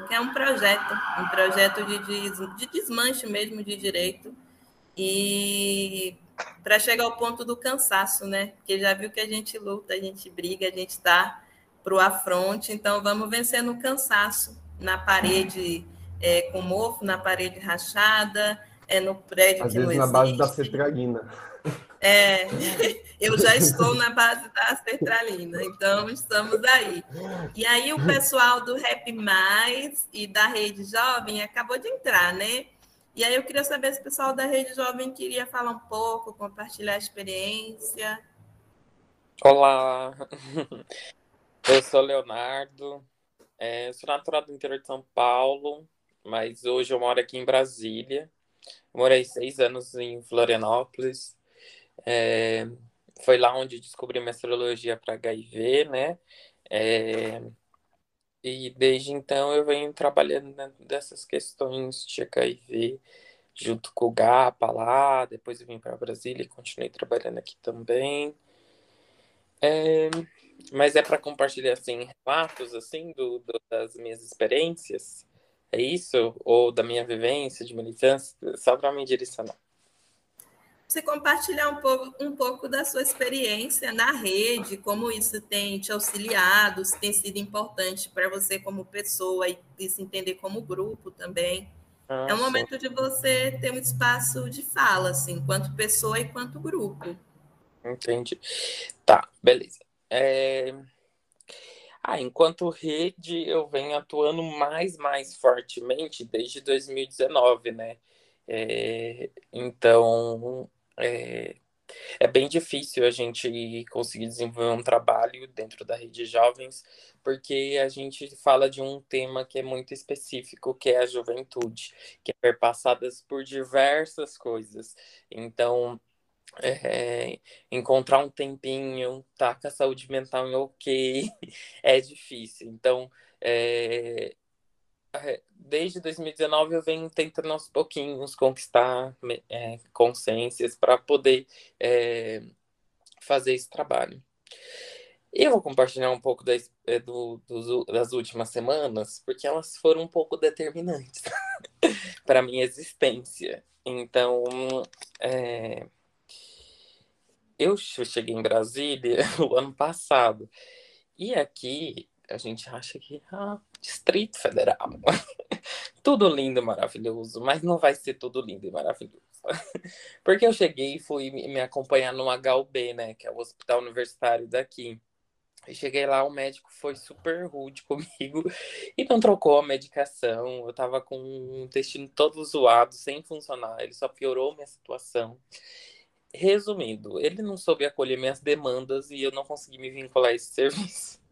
porque é um projeto, um projeto de, de, de desmanche mesmo de direito, e para chegar ao ponto do cansaço, né? Porque já viu que a gente luta, a gente briga, a gente está para o afronte, então vamos vencendo o cansaço na parede é, com mofo, na parede rachada, é no prédio Às que vezes não na existe. base da cetralina. É, eu já estou na base da sertralina, então estamos aí. E aí o pessoal do Rap Mais e da Rede Jovem acabou de entrar, né? E aí eu queria saber se o pessoal da Rede Jovem queria falar um pouco, compartilhar a experiência. Olá, eu sou Leonardo, é, sou natural do interior de São Paulo, mas hoje eu moro aqui em Brasília. Morei seis anos em Florianópolis. É, foi lá onde descobri minha astrologia para HIV, né? É, e desde então eu venho trabalhando dessas questões de HIV, junto com o GAPA lá, depois eu vim para Brasília e continuei trabalhando aqui também. É, mas é para compartilhar assim relatos assim do, do, das minhas experiências, é isso ou da minha vivência de militância, só para me direcionar você compartilhar um pouco, um pouco da sua experiência na rede, como isso tem te auxiliado, se tem sido importante para você como pessoa e, e, se entender como grupo também. Ah, é um momento de você ter um espaço de fala, assim, enquanto pessoa e quanto grupo. Entendi. Tá, beleza. É... Ah, enquanto rede, eu venho atuando mais, mais fortemente desde 2019, né? É... Então, é, é bem difícil a gente conseguir desenvolver um trabalho dentro da rede jovens, porque a gente fala de um tema que é muito específico, que é a juventude, que é perpassadas por diversas coisas. Então, é, encontrar um tempinho, tá com a saúde mental em ok, é difícil. Então, é, desde 2019 eu venho tentando aos pouquinhos conquistar é, consciências para poder é, fazer esse trabalho. Eu vou compartilhar um pouco das, é, do, das últimas semanas, porque elas foram um pouco determinantes para minha existência. Então, é, eu cheguei em Brasília o ano passado, e aqui a gente acha que ah, Distrito Federal. tudo lindo e maravilhoso, mas não vai ser tudo lindo e maravilhoso. Porque eu cheguei e fui me acompanhar no HUB, né, que é o hospital universitário daqui. Cheguei lá, o médico foi super rude comigo e não trocou a medicação. Eu tava com o intestino todo zoado, sem funcionar. Ele só piorou minha situação. Resumindo, ele não soube acolher minhas demandas e eu não consegui me vincular a esse serviço.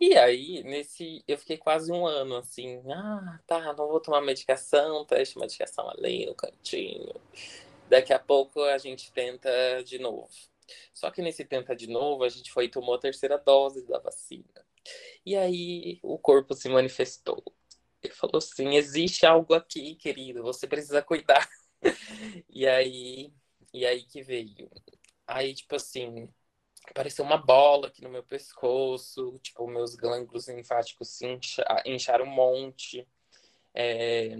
E aí, nesse, eu fiquei quase um ano assim, ah, tá, não vou tomar medicação, teste medicação ali no cantinho. Daqui a pouco a gente tenta de novo. Só que nesse tenta de novo, a gente foi e tomou a terceira dose da vacina. E aí o corpo se manifestou. Ele falou assim: existe algo aqui, querido, você precisa cuidar. e aí, e aí que veio. Aí, tipo assim, apareceu uma bola aqui no meu pescoço, tipo, meus glândulos linfáticos se incha, incharam um monte. É,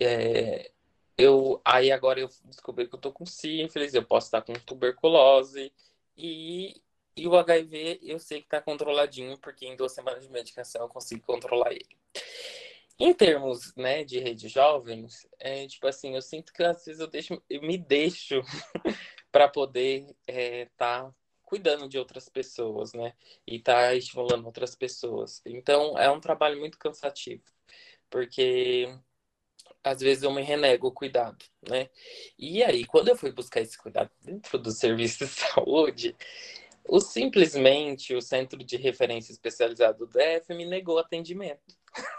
é, eu, aí agora eu descobri que eu tô com sífilis, eu posso estar com tuberculose e, e o HIV eu sei que tá controladinho, porque em duas semanas de medicação eu consigo controlar ele. Em termos, né, de rede jovens, é, tipo assim, eu sinto que às vezes eu, deixo, eu me deixo para poder estar é, tá cuidando de outras pessoas, né? E estar tá estimulando outras pessoas. Então, é um trabalho muito cansativo, porque às vezes eu me renego o cuidado, né? E aí, quando eu fui buscar esse cuidado dentro do serviço de saúde, o simplesmente o Centro de Referência Especializado do DF me negou atendimento.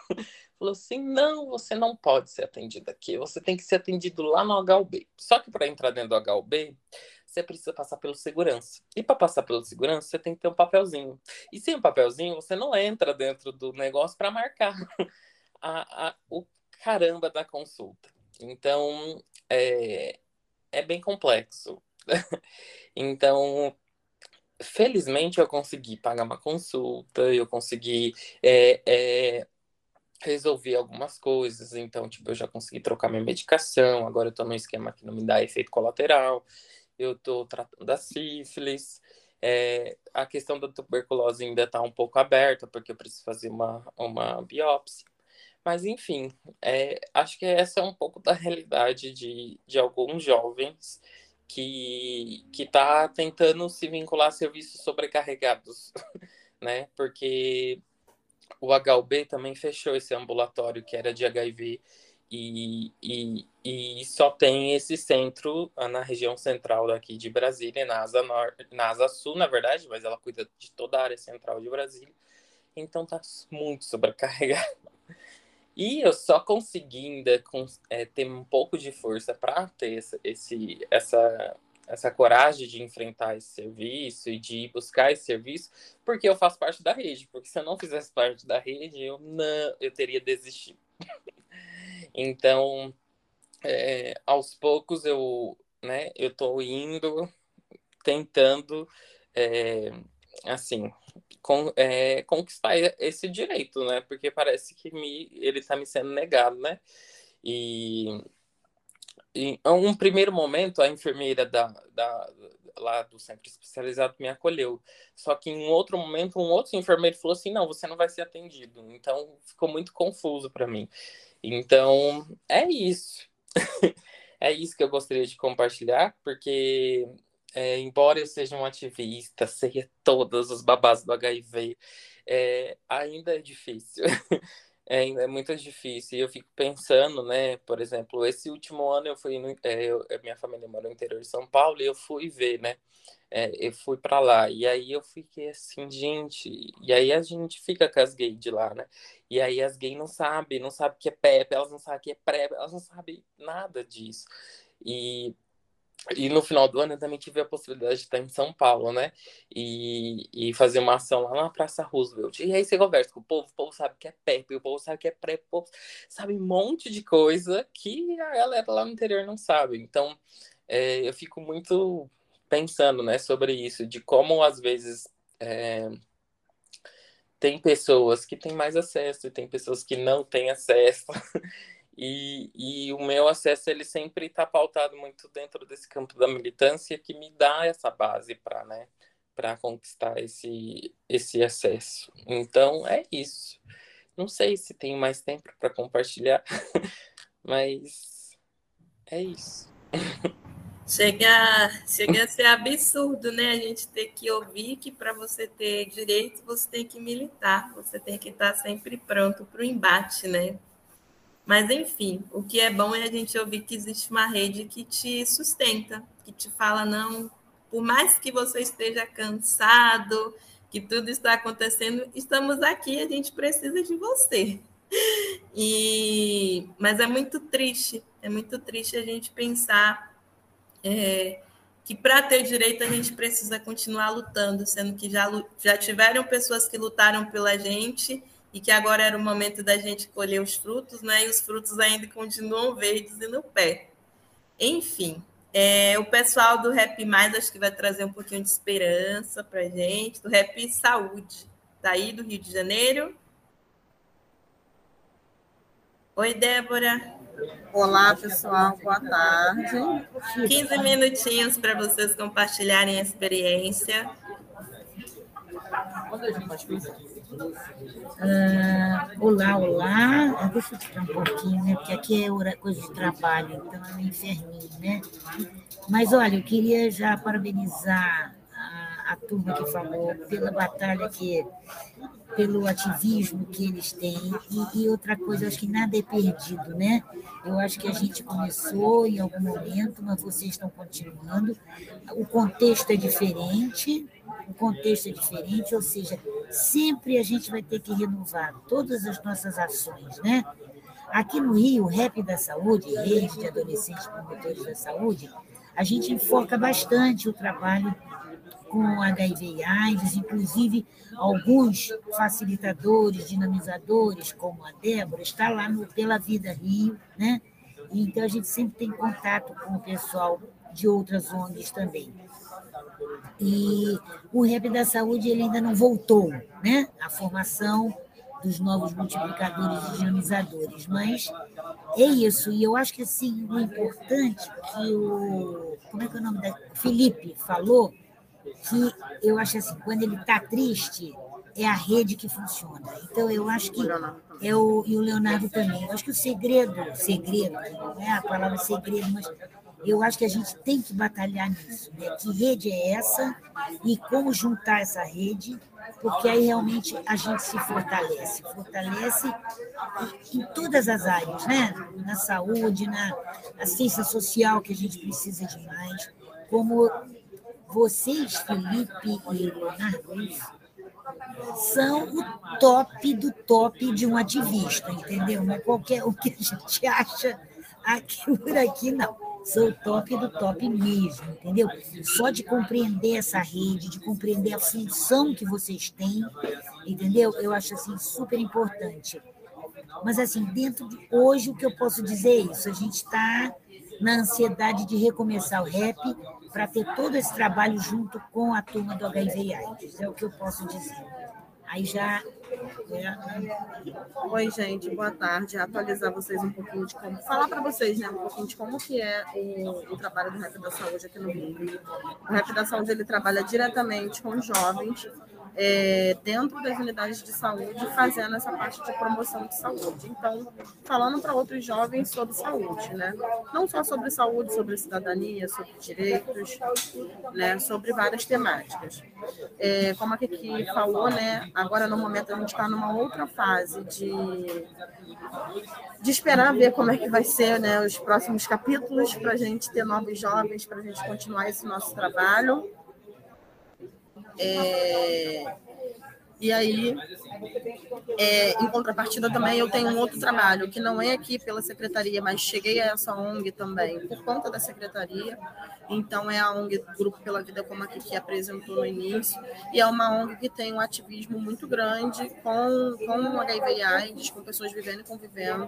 Falou assim: não, você não pode ser atendido aqui, você tem que ser atendido lá no HUB. Só que para entrar dentro do HUB, você precisa passar pelo segurança. E para passar pelo segurança, você tem que ter um papelzinho. E sem um papelzinho, você não entra dentro do negócio para marcar a, a, o caramba da consulta. Então, é, é bem complexo. então, felizmente eu consegui pagar uma consulta, eu consegui é, é, resolver algumas coisas, então, tipo, eu já consegui trocar minha medicação, agora eu tô num esquema que não me dá efeito colateral, eu tô tratando da sífilis, é, a questão da tuberculose ainda está um pouco aberta, porque eu preciso fazer uma, uma biópsia. Mas, enfim, é, acho que essa é um pouco da realidade de, de alguns jovens que está tentando se vincular a serviços sobrecarregados, né? Porque o HUB também fechou esse ambulatório que era de HIV e, e, e só tem esse centro ah, na região central daqui de Brasília, na Asa, na Asa Sul, na verdade, mas ela cuida de toda a área central de Brasília. Então tá muito sobrecarregado. E eu só consegui ainda é, ter um pouco de força para ter esse, essa, essa coragem de enfrentar esse serviço e de buscar esse serviço, porque eu faço parte da rede. Porque se eu não fizesse parte da rede, eu não, eu teria desistido. então, é, aos poucos eu, né, eu indo, tentando, é, assim, com, é, conquistar esse direito, né? Porque parece que me, ele está me sendo negado, né? E em um primeiro momento, a enfermeira da, da, lá do centro especializado me acolheu. Só que em um outro momento, um outro enfermeiro falou assim: não, você não vai ser atendido. Então ficou muito confuso para mim. Então é isso. é isso que eu gostaria de compartilhar, porque é, embora eu seja um ativista, sei todos os babás do HIV, é, ainda é difícil. é, é muito difícil. E eu fico pensando, né? Por exemplo, esse último ano eu fui, no, é, eu, minha família mora no interior de São Paulo e eu fui ver, né? É, eu fui para lá e aí eu fiquei assim, gente. E aí a gente fica com as gays de lá, né? E aí as gays não sabem, não sabem que é PEP, elas não sabem que é PrEP, elas não sabem nada disso. E e no final do ano eu também tive a possibilidade de estar em São Paulo, né? E, e fazer uma ação lá na Praça Roosevelt. E aí você conversa com o povo, o povo sabe que é PEP, o povo sabe que é o povo sabe um monte de coisa que a galera lá no interior não sabe. Então, é, eu fico muito pensando, né, sobre isso, de como às vezes é, tem pessoas que têm mais acesso e tem pessoas que não têm acesso. E, e o meu acesso ele sempre está pautado muito dentro desse campo da militância que me dá essa base para né, conquistar esse, esse acesso. Então é isso. Não sei se tem mais tempo para compartilhar, mas é isso. Chega, chega a ser absurdo, né? A gente ter que ouvir que para você ter direito você tem que militar, você tem que estar sempre pronto para o embate, né? Mas, enfim, o que é bom é a gente ouvir que existe uma rede que te sustenta, que te fala, não, por mais que você esteja cansado, que tudo está acontecendo, estamos aqui, a gente precisa de você. E, mas é muito triste, é muito triste a gente pensar é, que para ter direito a gente precisa continuar lutando, sendo que já, já tiveram pessoas que lutaram pela gente e que agora era o momento da gente colher os frutos, né? E os frutos ainda continuam verdes e no pé. Enfim, é, o pessoal do Rap Mais acho que vai trazer um pouquinho de esperança para gente, do Rap Saúde, daí tá do Rio de Janeiro. Oi, Débora. Olá, pessoal, boa tarde. 15 minutinhos para vocês compartilharem a experiência. Ah, olá, olá. Ah, deixa eu tirar um pouquinho, né? Porque aqui é coisa de trabalho, então é meio inferninho, né? Mas olha, eu queria já parabenizar a, a turma que falou pela batalha que pelo ativismo que eles têm. E, e, outra coisa, eu acho que nada é perdido, né? Eu acho que a gente começou em algum momento, mas vocês estão continuando. O contexto é diferente, o contexto é diferente, ou seja, sempre a gente vai ter que renovar todas as nossas ações, né? Aqui no Rio, o Rap da Saúde, Rede de Adolescentes Promotores da Saúde, a gente enfoca bastante o trabalho com HIV e AIDS, inclusive alguns facilitadores, dinamizadores, como a Débora, está lá no Pela Vida Rio, né? Então a gente sempre tem contato com o pessoal de outras ONGs também. E o rap da saúde ele ainda não voltou, né? A formação dos novos multiplicadores e dinamizadores, mas é isso. E eu acho que assim o importante que o como é que é o nome da Felipe falou que eu acho assim quando ele está triste é a rede que funciona. Então eu acho que é o e o Leonardo também. Eu acho que o segredo, segredo, não é a palavra segredo, mas eu acho que a gente tem que batalhar nisso, né? Que rede é essa e como juntar essa rede, porque aí realmente a gente se fortalece, fortalece em todas as áreas, né? Na saúde, na assistência social que a gente precisa demais, como vocês, Felipe e Leonardo, são o top do top de um ativista, entendeu? Não é qualquer o que a gente acha aqui por aqui, não são o top do top mesmo, entendeu? Só de compreender essa rede, de compreender a função que vocês têm, entendeu? Eu acho assim super importante. Mas assim, dentro de hoje o que eu posso dizer é isso, a gente está na ansiedade de recomeçar o rap para ter todo esse trabalho junto com a turma do HIV AIDS, é o que eu posso dizer. Aí já Oi, gente, boa tarde. Atualizar vocês um pouquinho de como. Falar para vocês, né, um pouquinho de como que é o, o, trabalho do Rap da Saúde aqui no Rio. O Rap da Saúde ele trabalha diretamente com jovens é, dentro das unidades de saúde, fazendo essa parte de promoção de saúde. Então, falando para outros jovens sobre saúde, né? Não só sobre saúde, sobre cidadania, sobre direitos, né? Sobre várias temáticas. É, como a Kiki falou, né? Agora, no momento, a gente está numa outra fase de, de esperar ver como é que vai ser né, os próximos capítulos para a gente ter novos jovens, para a gente continuar esse nosso trabalho. É, e aí, é, em contrapartida também, eu tenho um outro trabalho, que não é aqui pela secretaria, mas cheguei a essa ONG também, por conta da secretaria. Então, é a ONG Grupo pela Vida, como a que apresentou no início, e é uma ONG que tem um ativismo muito grande com, com HIV e AIDS, com pessoas vivendo e convivendo.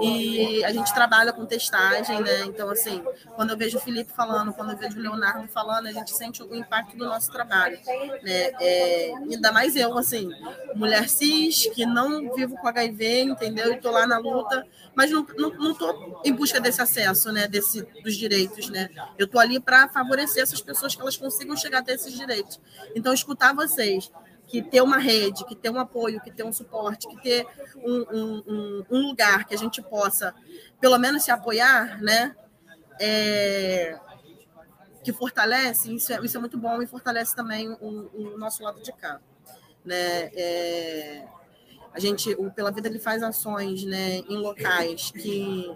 E a gente trabalha com testagem, né? Então, assim, quando eu vejo o Felipe falando, quando eu vejo o Leonardo falando, a gente sente o impacto do nosso trabalho, né? É, ainda mais eu, assim, mulher cis, que não vivo com HIV, entendeu? E tô lá na luta, mas não, não, não tô em busca desse acesso, né? Desse, dos direitos, né? Eu tô ali para favorecer essas pessoas que elas consigam chegar até esses direitos. Então, escutar vocês, que ter uma rede, que ter um apoio, que ter um suporte, que ter um, um, um lugar que a gente possa, pelo menos, se apoiar, né? É, que fortalece, isso é, isso é muito bom e fortalece também o, o nosso lado de cá. Né? É, a gente, o Pela Vida, ele faz ações né, em locais que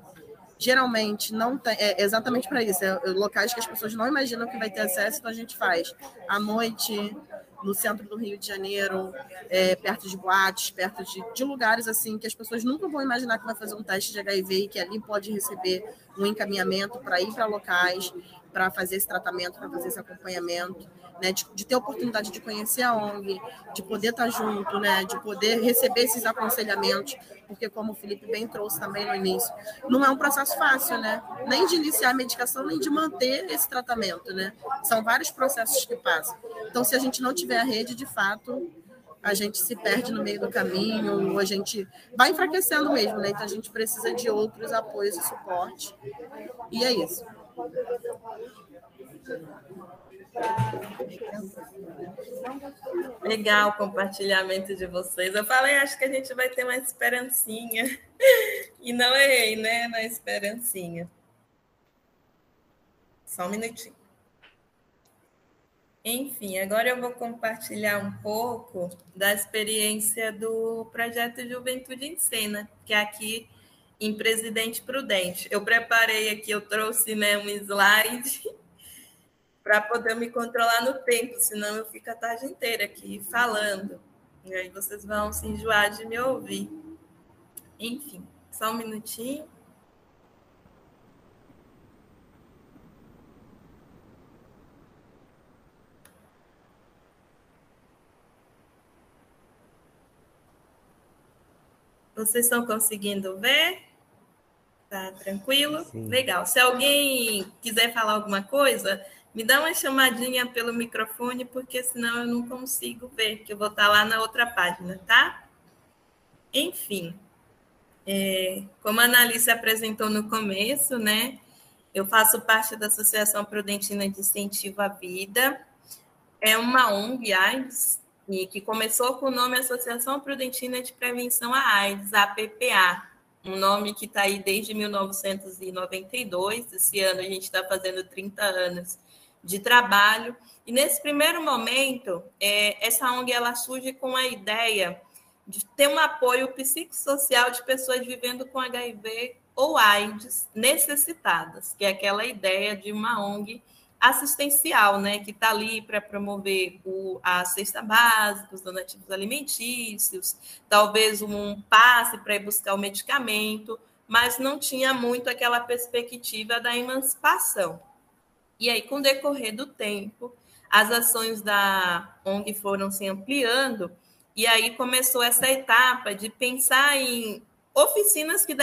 geralmente não tem, é exatamente para isso, é, é locais que as pessoas não imaginam que vai ter acesso, então a gente faz à noite, no centro do Rio de Janeiro, é, perto de boates, perto de, de, lugares assim que as pessoas nunca vão imaginar que vai fazer um teste de HIV e que ali pode receber um encaminhamento para ir para locais, para fazer esse tratamento, para fazer esse acompanhamento né, de, de, ter a oportunidade de conhecer a ONG, de poder estar junto, né, de poder receber esses aconselhamentos, porque como o Felipe bem trouxe também no início, não é um processo fácil, né? Nem de iniciar a medicação, nem de manter esse tratamento, né? São vários processos que passam. Então, se a gente não tiver a rede, de fato, a gente se perde no meio do caminho, a gente vai enfraquecendo mesmo, né? Então a gente precisa de outros apoios e suporte. E é isso. Legal o compartilhamento de vocês. Eu falei, acho que a gente vai ter uma esperancinha. E não errei, né? Na esperancinha. Só um minutinho. Enfim, agora eu vou compartilhar um pouco da experiência do projeto Juventude em Cena, que é aqui em Presidente Prudente. Eu preparei aqui, eu trouxe né, um slide para poder me controlar no tempo, senão eu fico a tarde inteira aqui falando. E aí vocês vão se enjoar de me ouvir. Enfim, só um minutinho. Vocês estão conseguindo ver? Tá tranquilo? Sim. Legal. Se alguém quiser falar alguma coisa, Me dá uma chamadinha pelo microfone, porque senão eu não consigo ver, que eu vou estar lá na outra página, tá? Enfim, é, como a Analice apresentou no começo, né? Eu faço parte da Associação Prudentina de Incentivo à Vida. É uma ONG AIDS, e que começou com o nome Associação Prudentina de Prevenção à AIDS, APPA, um nome que está aí desde 1992. Esse ano a gente está fazendo 30 anos de trabalho. E nesse primeiro momento, é, essa ONG ela surge com a ideia de ter um apoio psicossocial de pessoas vivendo com HIV ou AIDS necessitadas, que é aquela ideia de uma ONG assistencial, né, que está ali para promover o, a cesta básica, os donativos alimentícios, talvez um passe para ir buscar o medicamento, mas não tinha muito aquela perspectiva da emancipação. E aí, com o decorrer do tempo, as ações da ONG foram se ampliando, e aí começou essa etapa de pensar em oficinas que,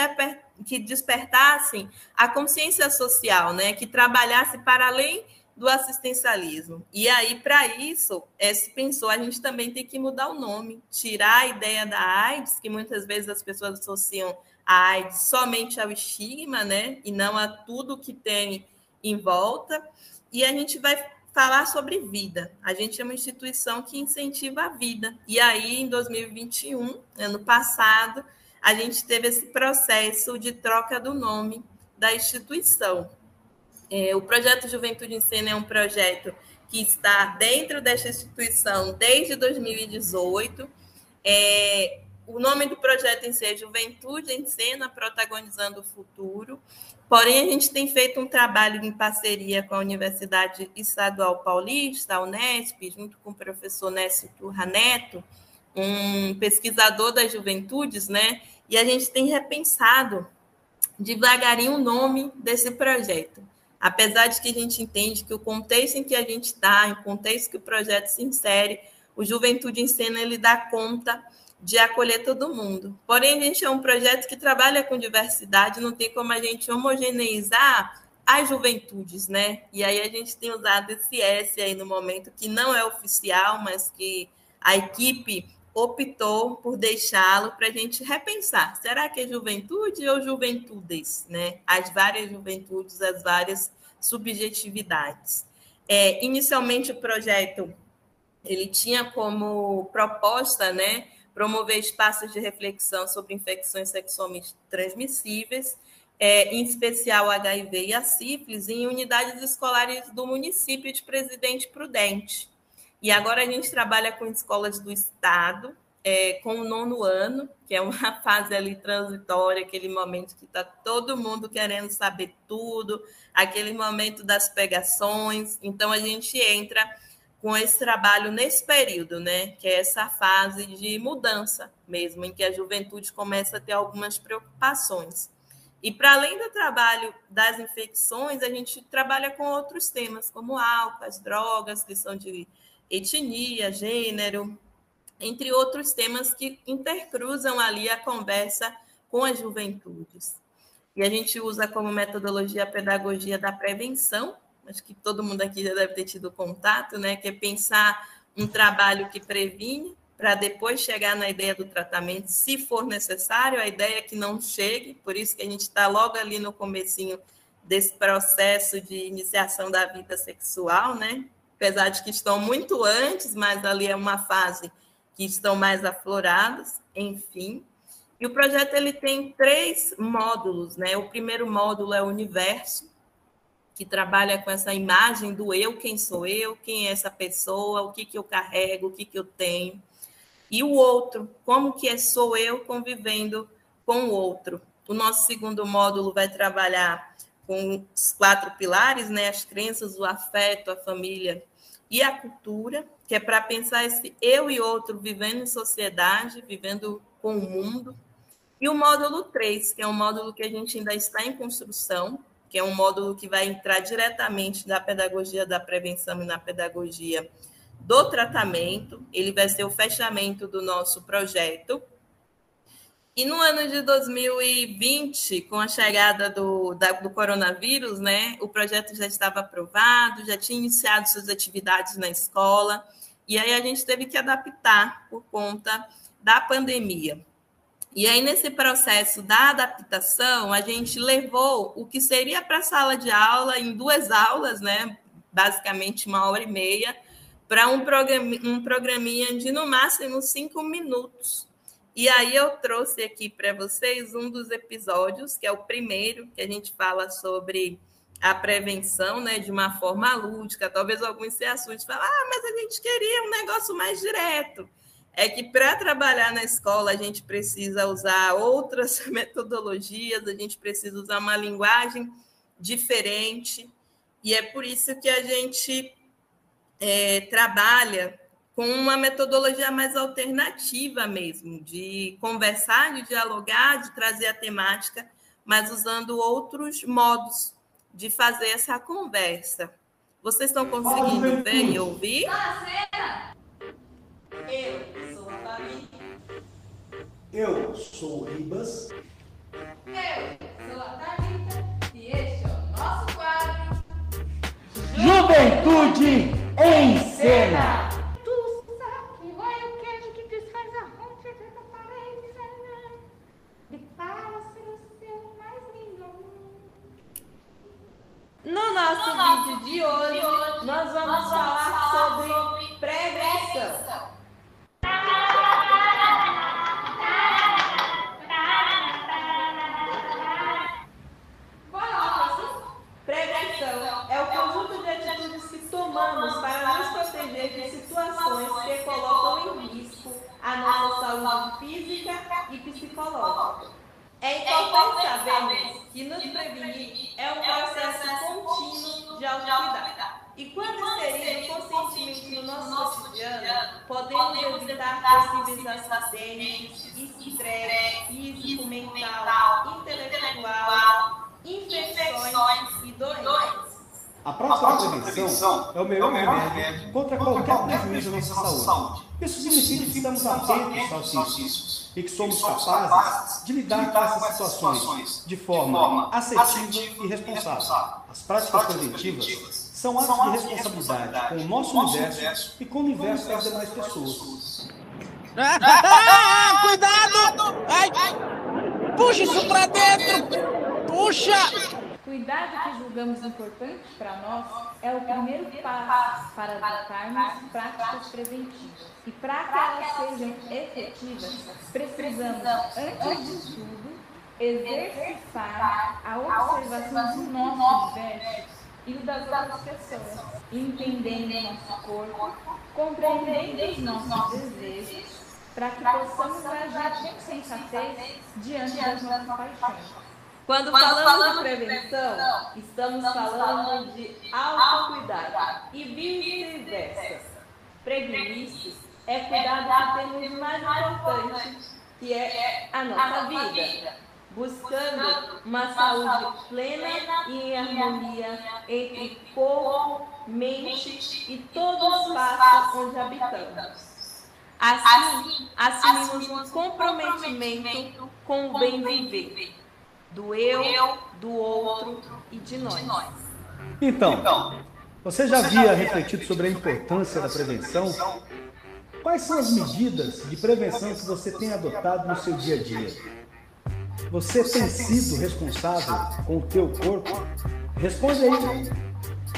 que despertassem a consciência social, né? que trabalhasse para além do assistencialismo. E aí, para isso, é, se pensou, a gente também tem que mudar o nome, tirar a ideia da AIDS, que muitas vezes as pessoas associam a AIDS somente ao estigma, né? E não a tudo que tem em volta. E a gente vai falar sobre vida. A gente é uma instituição que incentiva a vida. E aí, em 2021, ano passado, a gente teve esse processo de troca do nome da instituição. É, o projeto Juventude em Cena é um projeto que está dentro desta instituição desde 2018. É, o nome do projeto em si é Juventude em Cena, protagonizando o futuro. Porém, a gente tem feito um trabalho em parceria com a Universidade Estadual Paulista, a Unesp, junto com o professor Nécio Turra Neto, um pesquisador das juventudes, né? E a gente tem repensado devagarinho o nome desse projeto. Apesar de que a gente entende que o contexto em que a gente está, em contexto que o projeto se insere, o Juventude em Cena ele dá conta de acolher todo mundo. Porém, a gente é um projeto que trabalha com diversidade, não tem como a gente homogeneizar as juventudes, né? E aí a gente tem usado esse S aí no momento que não é oficial, mas que a equipe optou por deixá-lo para a gente repensar. Será que é juventude ou juventudes? Né? As várias juventudes, as várias subjetividades. É, inicialmente, o projeto ele tinha como proposta né, promover espaços de reflexão sobre infecções sexualmente transmissíveis, é, em especial HIV e a sífilis, em unidades escolares do município de Presidente Prudente. E agora a gente trabalha com escolas do Estado, é, com o nono ano, que é uma fase ali transitória, aquele momento que está todo mundo querendo saber tudo, aquele momento das pegações. Então a gente entra com esse trabalho nesse período, né? Que é essa fase de mudança mesmo, em que a juventude começa a ter algumas preocupações. E para além do trabalho das infecções, a gente trabalha com outros temas, como álcool, as drogas, que são de etnia, gênero, entre outros temas que intercruzam ali a conversa com as juventudes. E a gente usa como metodologia a pedagogia da prevenção, acho que todo mundo aqui já deve ter tido contato, né? Que é pensar um trabalho que previne para depois chegar na ideia do tratamento, se for necessário, a ideia é que não chegue, por isso que a gente está logo ali no comecinho desse processo de iniciação da vida sexual, né? apesar de que estão muito antes, mas ali é uma fase que estão mais afloradas, enfim. E o projeto ele tem três módulos, né? O primeiro módulo é o universo, que trabalha com essa imagem do eu, quem sou eu, quem é essa pessoa, o que, que eu carrego, o que, que eu tenho. E o outro, como que é sou eu convivendo com o outro. O nosso segundo módulo vai trabalhar com os quatro pilares, né? As crenças, o afeto, a família e a cultura, que é para pensar esse eu e outro vivendo em sociedade, vivendo com o mundo. E o módulo 3, que é um módulo que a gente ainda está em construção, que é um módulo que vai entrar diretamente na pedagogia da prevenção e na pedagogia do tratamento. Ele vai ser o fechamento do nosso projeto. E no ano de 2020, com a chegada do, da, do coronavírus, né, o projeto já estava aprovado, já tinha iniciado suas atividades na escola, e aí a gente teve que adaptar por conta da pandemia. E aí, nesse processo da adaptação, a gente levou o que seria para a sala de aula em duas aulas, né? Basicamente uma hora e meia, para um, programa, um programinha de no máximo cinco minutos. E aí eu trouxe aqui para vocês um dos episódios, que é o primeiro, que a gente fala sobre a prevenção, né, de uma forma lúdica. Talvez alguns se assustem e falem, ah, mas a gente queria um negócio mais direto é que para trabalhar na escola a gente precisa usar outras metodologias, a gente precisa usar uma linguagem diferente, e é por isso que a gente é, trabalha com uma metodologia mais alternativa mesmo, de conversar, de dialogar, de trazer a temática, mas usando outros modos de fazer essa conversa. Vocês estão conseguindo ver e ouvir? Eu sou a Fabi. Eu sou o Ribas. Eu sou a Thalita. E este é o nosso quadro Juventude em Cena. Tu sabe o queijo que desfaz a roncha da parede, né? E para ser o seu mais lindo. No nosso vídeo de hoje, nós vamos falar sobre prevenção. Prevenção é o conjunto de atitudes que tomamos para nos proteger de situações que colocam em risco a nossa saúde física e psicológica. É importante sabermos que nos prevenir é um processo contínuo de autocuidado. E quando inserido conscientemente no nosso cotidiano, podemos evitar possíveis acidentes, estresse físico, mental, intelectual, infecções e doenças. A da prevenção é o melhor remédio contra qualquer prejuízo à nossa saúde. Isso significa que estamos atentos aos riscos e que somos capazes de lidar com essas situações de forma assertiva e responsável. As práticas preventivas são atos de responsabilidade com o nosso universo e com o universo das demais pessoas. Cuidado! Ai! Puxa isso pra dentro! Puxa! Cuidado que julgamos importante para nós é o primeiro passo para adotarmos práticas preventivas. E para que elas sejam efetivas, precisamos, antes de tudo, exercitar a observação do nosso universo e o das outras pessoas, entendendo nosso corpo, compreendendo os nossos desejos, para que possamos agir com sensatez diante das nossas paixões. Quando falamos de prevenção, estamos falando de autocuidado. e vice-versa. Prevenir é cuidar do que temos mais importante, que é a nossa vida. buscando uma saúde plena e em harmonia entre corpo, mente e todo o espaço onde habitamos. Assim, assumimos comprometimento com o bem viver, do eu, do outro e de nós. Então, você já havia refletido sobre a importância da prevenção? Quais são as medidas de prevenção que você tem adotado no seu dia a dia? Você tem sido responsável com o teu corpo? Responde aí.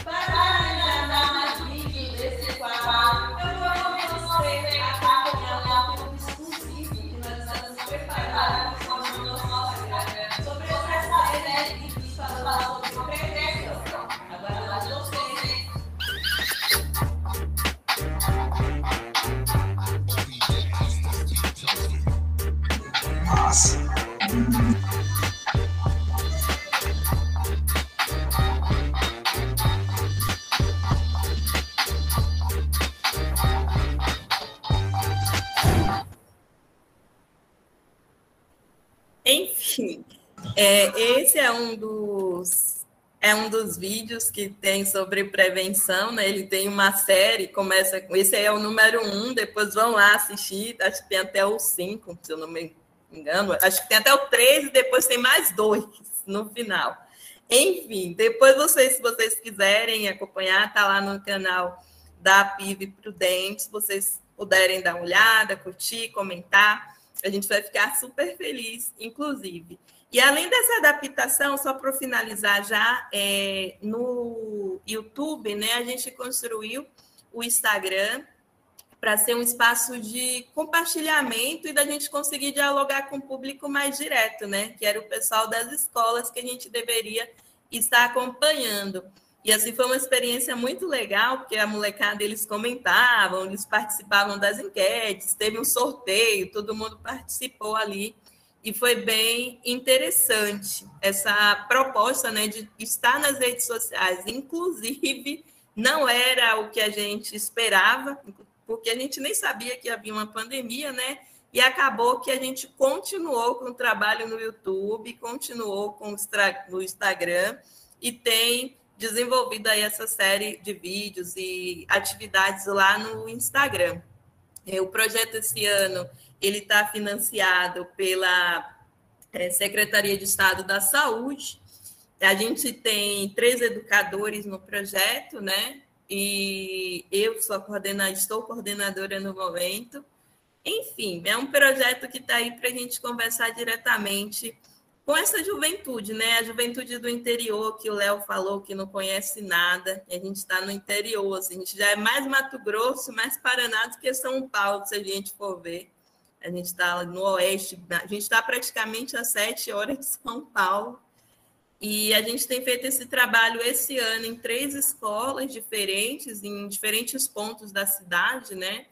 Para é, esse é um dos é um dos vídeos que tem sobre prevenção, né? Ele tem uma série, começa com esse é o número um, depois vão lá assistir, acho que tem até o cinco, se eu não me engano. Acho que tem até o 3 e depois tem mais dois no final. Enfim, depois vocês, se vocês quiserem acompanhar, tá lá no canal da PIV Prudente, se vocês puderem dar uma olhada, curtir, comentar, a gente vai ficar super feliz, inclusive. E além dessa adaptação, só para finalizar já, é, no YouTube, né, a gente construiu o Instagram para ser um espaço de compartilhamento e da gente conseguir dialogar com o público mais direto, né? Que era o pessoal das escolas que a gente deveria estar acompanhando. E assim foi uma experiência muito legal, porque a molecada eles comentavam, eles participavam das enquetes, teve um sorteio, todo mundo participou ali e foi bem interessante essa proposta, né, de estar nas redes sociais. Inclusive, não era o que a gente esperava, porque a gente nem sabia que havia uma pandemia, né? E acabou que a gente continuou com o trabalho no YouTube, continuou com o Instagram e tem desenvolvido aí essa série de vídeos e atividades lá no Instagram. É, o projeto esse ano ele está financiado pela é, Secretaria de Estado da Saúde. A gente tem três educadores no projeto, né? e eu sou coordenadora, estou coordenadora no momento. Enfim, é um projeto que está aí para a gente conversar diretamente com essa juventude, né? A juventude do interior que o Léo falou que não conhece nada. a gente está no interior, assim, a gente já é mais Mato Grosso, mais Paraná do que São Paulo, se a gente for ver. A gente está no oeste, a gente está praticamente a sete horas de São Paulo. E a gente tem feito esse trabalho esse ano em três escolas diferentes, em diferentes pontos da cidade, né?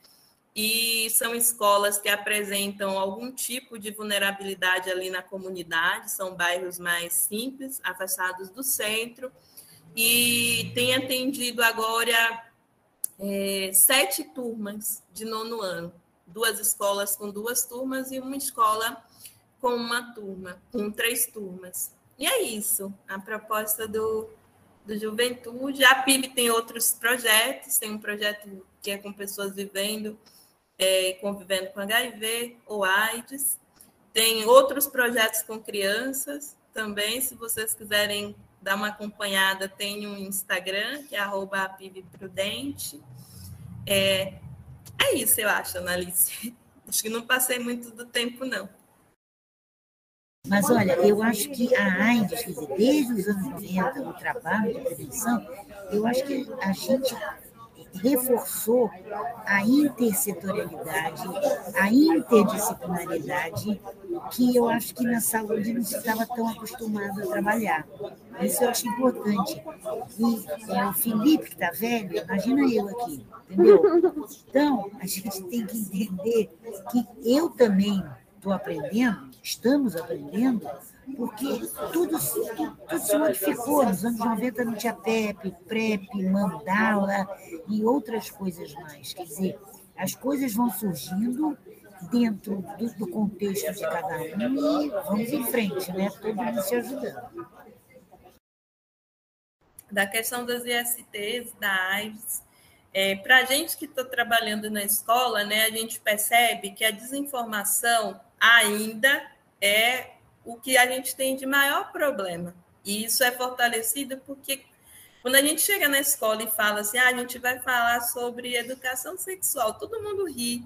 E são escolas que apresentam algum tipo de vulnerabilidade ali na comunidade, são bairros mais simples, afastados do centro, e tem atendido agora é, sete turmas de nono ano, duas escolas com duas turmas e uma escola com uma turma, com três turmas. E é isso, a proposta do, do Juventude. A PIB tem outros projetos, tem um projeto que é com pessoas vivendo, é, convivendo com HIV ou AIDS. Tem outros projetos com crianças também, se vocês quiserem dar uma acompanhada, tem um Instagram, que é arroba Prudente. É, é isso, eu acho, Analice. Acho que não passei muito do tempo, não. Mas olha, eu acho que a AIDS, desde os anos 90, o trabalho de prevenção, eu acho que a gente reforçou a intersetorialidade, a interdisciplinaridade, que eu acho que na saúde não se estava tão acostumado a trabalhar. Isso eu acho importante. E é, o Felipe, que está velho, imagina eu aqui, entendeu? Então, a gente tem que entender que eu também estou aprendendo, estamos aprendendo, porque tudo, tudo, tudo, se modificou. Nos anos 90 não tinha PEP, PrEP, mandala e outras coisas mais. Quer dizer, as coisas vão surgindo dentro do, do contexto de cada um e vamos em frente, né? Todo mundo se ajudando. Da questão das ISTs, da AIDS, é, Para a gente que está trabalhando na escola, né, a gente percebe que a desinformação ainda é o que a gente tem de maior problema. E isso é fortalecido porque quando a gente chega na escola e fala assim, ah, a gente vai falar sobre educação sexual, todo mundo ri.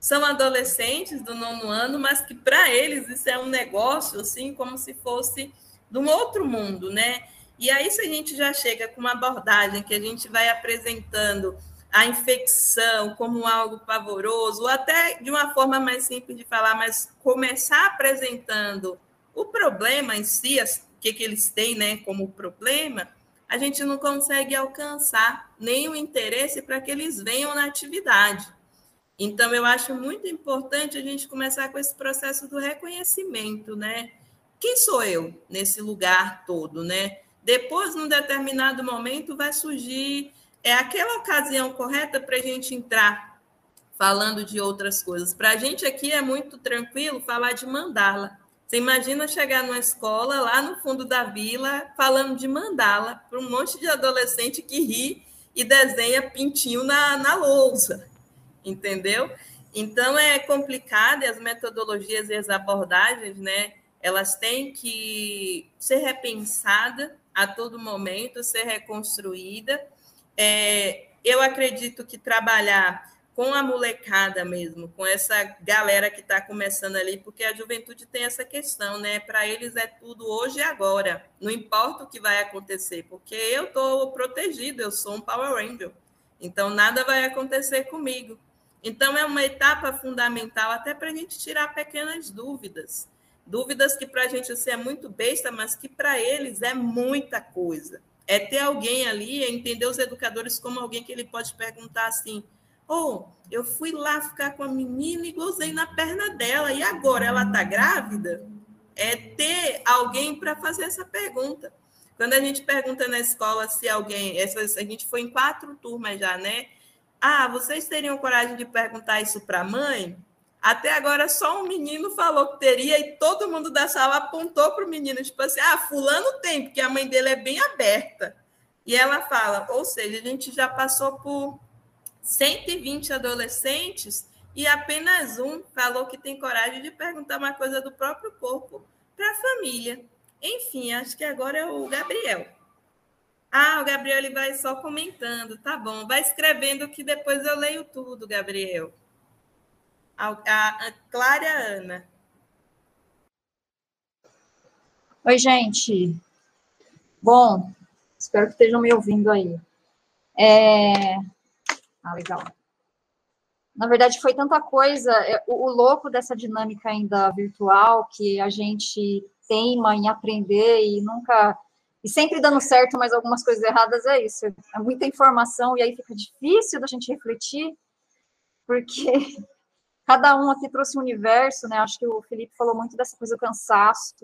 São adolescentes do nono ano, mas que para eles isso é um negócio assim como se fosse de um outro mundo, né? E aí se a gente já chega com uma abordagem que a gente vai apresentando a infecção como algo pavoroso, ou até de uma forma mais simples de falar, mas começar apresentando o problema em si, o que, que eles têm né, como problema, a gente não consegue alcançar o interesse para que eles venham na atividade. Então, eu acho muito importante a gente começar com esse processo do reconhecimento, né? Quem sou eu nesse lugar todo, né? Depois, num determinado momento, vai surgir é aquela ocasião correta para a gente entrar falando de outras coisas. Para a gente aqui é muito tranquilo falar de mandala. Você imagina chegar numa escola lá no fundo da vila falando de mandala para um monte de adolescente que ri e desenha pintinho na, na lousa, entendeu? Então é complicado e as metodologias e as abordagens, né? Elas têm que ser repensadas a todo momento, ser reconstruída. É, eu acredito que trabalhar com a molecada mesmo, com essa galera que está começando ali, porque a juventude tem essa questão, né? Para eles é tudo hoje e agora, não importa o que vai acontecer, porque eu estou protegido, eu sou um Power Ranger, então nada vai acontecer comigo. Então é uma etapa fundamental até para a gente tirar pequenas dúvidas, dúvidas que para a gente assim, é muito besta, mas que para eles é muita coisa. É ter alguém ali, é entender os educadores como alguém que ele pode perguntar assim ou oh, eu fui lá ficar com a menina e gozei na perna dela, e agora ela está grávida? É ter alguém para fazer essa pergunta. Quando a gente pergunta na escola se alguém. A gente foi em quatro turmas já, né? Ah, vocês teriam coragem de perguntar isso para a mãe? Até agora só um menino falou que teria e todo mundo da sala apontou para o menino, tipo assim, ah, fulano tem, porque a mãe dele é bem aberta. E ela fala, ou seja, a gente já passou por 120 adolescentes e apenas um falou que tem coragem de perguntar uma coisa do próprio corpo para a família. Enfim, acho que agora é o Gabriel. Ah, o Gabriel ele vai só comentando, tá bom. Vai escrevendo que depois eu leio tudo, Gabriel. A, a, a Clara Ana. Oi, gente. Bom, espero que estejam me ouvindo aí. É, ah, legal. Na verdade, foi tanta coisa, é, o, o louco dessa dinâmica ainda virtual, que a gente teima em aprender e nunca e sempre dando certo, mas algumas coisas erradas é isso. É muita informação e aí fica difícil da gente refletir, porque cada um aqui trouxe um universo, né? Acho que o Felipe falou muito dessa coisa do cansaço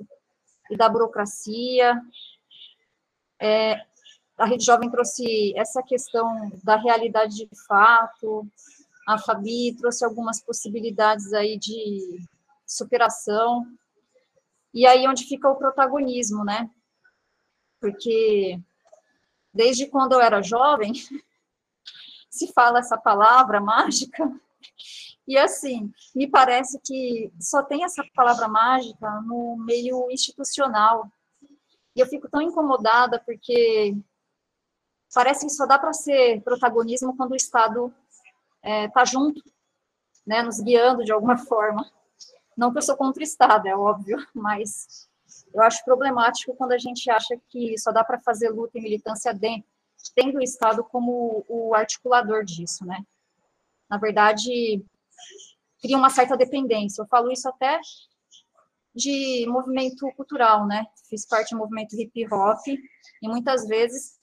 e da burocracia. É, a Rede Jovem trouxe essa questão da realidade de fato, a Fabi trouxe algumas possibilidades aí de superação, e aí onde fica o protagonismo, né? Porque desde quando eu era jovem, se fala essa palavra mágica, e assim, me parece que só tem essa palavra mágica no meio institucional. E eu fico tão incomodada porque parece que só dá para ser protagonismo quando o Estado está é, tá junto, né, nos guiando de alguma forma. Não que eu sou contra o Estado, é óbvio, mas eu acho problemático quando a gente acha que só dá para fazer luta e militância dentro, tendo o Estado como o articulador disso, né? Na verdade, cria uma certa dependência. Eu falo isso até de movimento cultural, né? Fiz parte do movimento hip hop e muitas vezes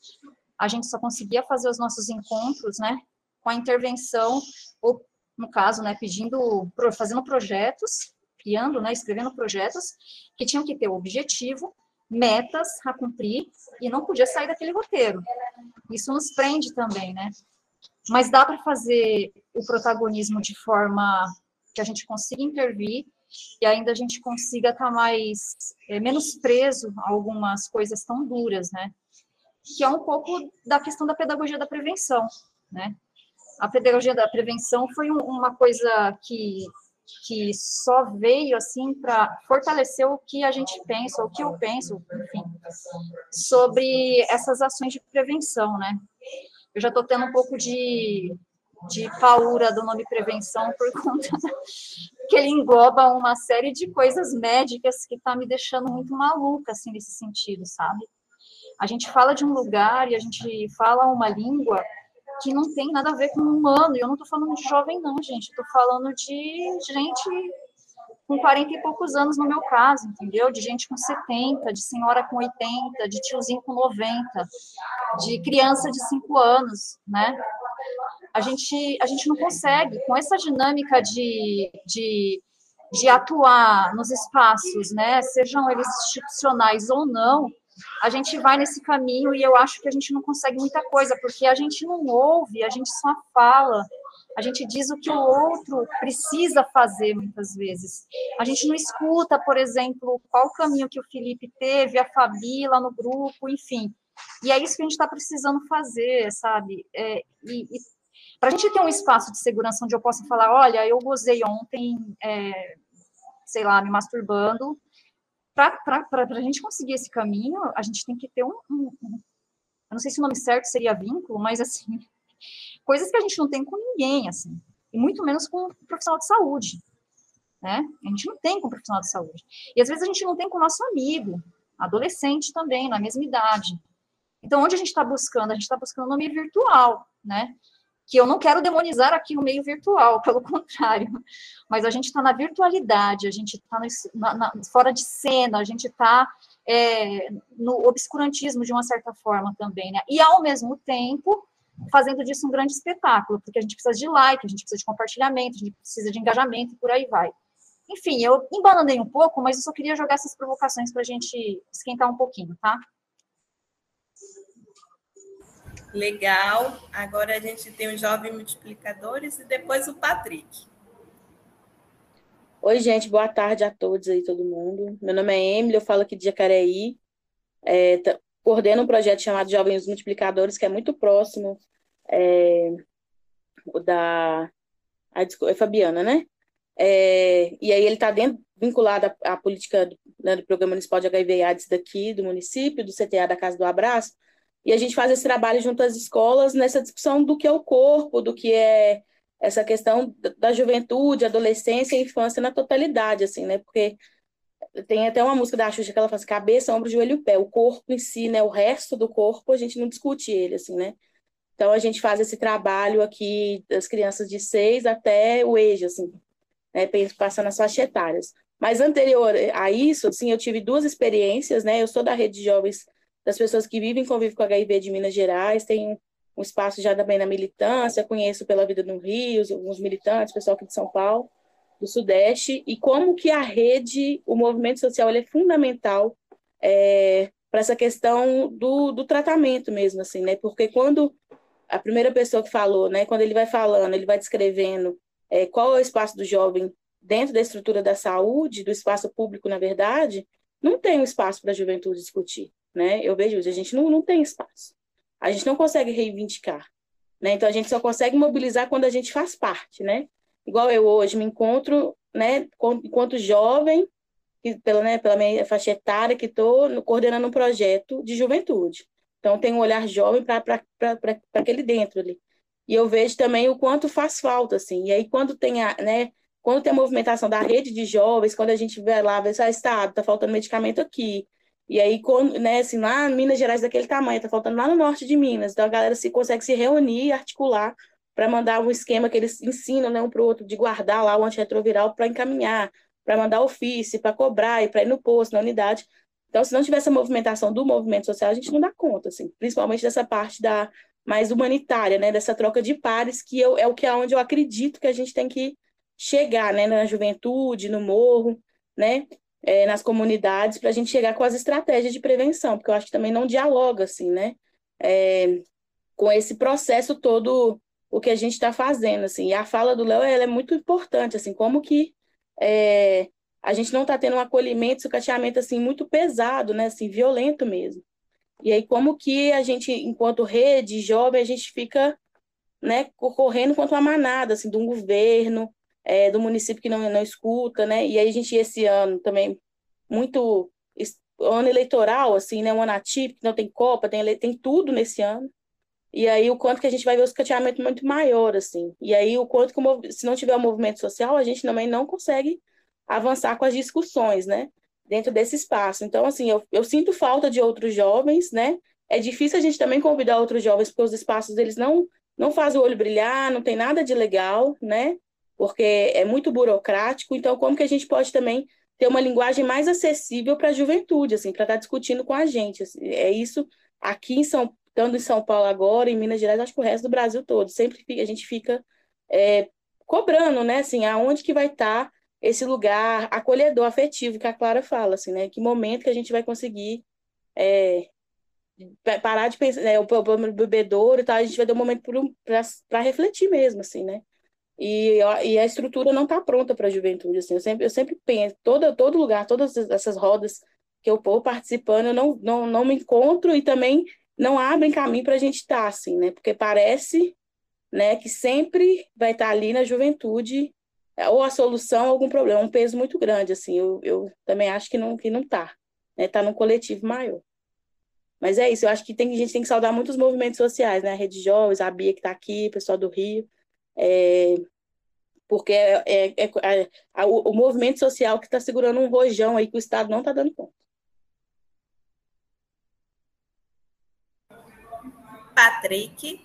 a gente só conseguia fazer os nossos encontros, né, com a intervenção, ou, no caso, né, pedindo, fazendo projetos, criando, né, escrevendo projetos que tinham que ter o objetivo, metas a cumprir, e não podia sair daquele roteiro. Isso nos prende também, né? Mas dá para fazer o protagonismo de forma que a gente consiga intervir e ainda a gente consiga estar tá mais é, menos preso a algumas coisas tão duras, né? que é um pouco da questão da pedagogia da prevenção, né? A pedagogia da prevenção foi um, uma coisa que, que só veio, assim, para fortalecer o que a gente pensa, o que eu penso, enfim, sobre essas ações de prevenção, né? Eu já estou tendo um pouco de, de paura do nome prevenção por conta que ele engloba uma série de coisas médicas que está me deixando muito maluca, assim, nesse sentido, sabe? A gente fala de um lugar e a gente fala uma língua que não tem nada a ver com um humano. E eu não estou falando de jovem, não, gente. Estou falando de gente com 40 e poucos anos, no meu caso, entendeu? De gente com 70, de senhora com 80, de tiozinho com 90, de criança de 5 anos, né? A gente, a gente não consegue, com essa dinâmica de, de, de atuar nos espaços, né? Sejam eles institucionais ou não, a gente vai nesse caminho e eu acho que a gente não consegue muita coisa, porque a gente não ouve, a gente só fala, a gente diz o que o outro precisa fazer muitas vezes. A gente não escuta, por exemplo, qual caminho que o Felipe teve, a Fabi lá no grupo, enfim. E é isso que a gente está precisando fazer, sabe? É, e, e para a gente ter um espaço de segurança onde eu possa falar, olha, eu gozei ontem, é, sei lá, me masturbando, para a gente conseguir esse caminho, a gente tem que ter um, um, eu não sei se o nome certo seria vínculo, mas assim, coisas que a gente não tem com ninguém, assim, e muito menos com um profissional de saúde, né? A gente não tem com um profissional de saúde. E às vezes a gente não tem com o nosso amigo, adolescente também, na mesma idade. Então, onde a gente está buscando? A gente está buscando no meio virtual, né? Que eu não quero demonizar aqui o meio virtual, pelo contrário. Mas a gente está na virtualidade, a gente está fora de cena, a gente está é, no obscurantismo de uma certa forma também, né? E ao mesmo tempo fazendo disso um grande espetáculo, porque a gente precisa de like, a gente precisa de compartilhamento, a gente precisa de engajamento e por aí vai. Enfim, eu embananei um pouco, mas eu só queria jogar essas provocações para a gente esquentar um pouquinho, tá? Legal. Agora a gente tem os jovens multiplicadores e depois o Patrick. Oi, gente, boa tarde a todos aí, todo mundo. Meu nome é Emily, eu falo aqui de Jacareí. É, coordeno um projeto chamado Jovens Multiplicadores, que é muito próximo é, da. A, é Fabiana, né? É, e aí ele está vinculado à, à política né, do Programa Municipal de HIV e AIDS daqui, do município, do CTA da Casa do Abraço, e a gente faz esse trabalho junto às escolas nessa discussão do que é o corpo, do que é essa questão da juventude, adolescência e infância na totalidade, assim, né? Porque tem até uma música da Xuxa que ela assim, cabeça, ombro, joelho pé. O corpo em si, né? O resto do corpo, a gente não discute ele, assim, né? Então, a gente faz esse trabalho aqui das crianças de seis até o EJA, assim, né, passando as faixas etárias. Mas anterior a isso, assim, eu tive duas experiências, né? Eu sou da rede de jovens das pessoas que vivem e convivem com HIV de Minas Gerais, tenho um espaço já também na militância, conheço pela vida no Rio, alguns militantes, pessoal aqui de São Paulo, do Sudeste, e como que a rede, o movimento social, ele é fundamental é, para essa questão do, do tratamento mesmo, assim, né? Porque quando a primeira pessoa que falou, né, quando ele vai falando, ele vai descrevendo é, qual é o espaço do jovem dentro da estrutura da saúde, do espaço público, na verdade, não tem um espaço para a juventude discutir, né? Eu vejo isso, a gente não, não tem espaço. A gente não consegue reivindicar, né? Então, a gente só consegue mobilizar quando a gente faz parte, né? Igual eu hoje me encontro, né, enquanto jovem, pela, né, pela minha faixa etária, que estou coordenando um projeto de juventude. Então, tem um olhar jovem para aquele dentro ali. E eu vejo também o quanto faz falta, assim. E aí, quando tem a, né, quando tem a movimentação da rede de jovens, quando a gente vê lá, vê ah, está, está faltando medicamento aqui. E aí, quando, né, assim, lá em Minas Gerais daquele tamanho, está faltando lá no norte de Minas. Então, a galera se consegue se reunir e articular para mandar um esquema que eles ensinam né, um para o outro de guardar lá o antirretroviral para encaminhar, para mandar ofício, para cobrar e para ir no posto, na unidade. Então, se não tiver essa movimentação do movimento social, a gente não dá conta, assim, principalmente dessa parte da mais humanitária, né, dessa troca de pares, que eu, é o que é onde eu acredito que a gente tem que chegar, né, na juventude, no morro, né, é, nas comunidades, para a gente chegar com as estratégias de prevenção, porque eu acho que também não dialoga, assim, né, é, com esse processo todo, o que a gente está fazendo, assim, e a fala do Léo, é muito importante, assim, como que é, a gente não está tendo um acolhimento, sucateamento, assim, muito pesado, né, assim, violento mesmo. E aí, como que a gente, enquanto rede jovem, a gente fica né, correndo contra uma manada, assim, de um governo, é, do município que não, não escuta, né? E aí a gente, esse ano também, muito ano eleitoral, assim, né? Um ano atípico, não tem Copa, tem, tem tudo nesse ano. E aí o quanto que a gente vai ver o escateamento muito maior, assim. E aí o quanto que, se não tiver um movimento social, a gente também não consegue avançar com as discussões, né? dentro desse espaço. Então, assim, eu, eu sinto falta de outros jovens, né? É difícil a gente também convidar outros jovens, porque os espaços deles não, não fazem o olho brilhar, não tem nada de legal, né? Porque é muito burocrático. Então, como que a gente pode também ter uma linguagem mais acessível para a juventude, assim, para estar tá discutindo com a gente? Assim, é isso aqui em São estando em São Paulo agora, em Minas Gerais, acho que o resto do Brasil todo. Sempre a gente fica é, cobrando, né? Assim, aonde que vai estar tá esse lugar acolhedor, afetivo que a Clara fala, assim, né? Que momento que a gente vai conseguir é, parar de pensar, né? O problema do bebedouro e tal, a gente vai ter um momento para refletir mesmo, assim, né? E, e a estrutura não está pronta para a juventude, assim. Eu sempre, eu sempre penso, todo, todo lugar, todas essas rodas que eu vou participando, eu não, não, não me encontro e também não abrem caminho para a gente estar, tá, assim, né? Porque parece né, que sempre vai estar ali na juventude, ou a solução, algum problema, um peso muito grande, assim, eu, eu também acho que não, que não tá, né, tá num coletivo maior. Mas é isso, eu acho que tem, a gente tem que saudar muitos movimentos sociais, né, a Rede Jovens, a Bia que está aqui, o pessoal do Rio, é, porque é, é, é, é o, movimento social que está segurando um rojão aí que o Estado não está dando conta. Patrick.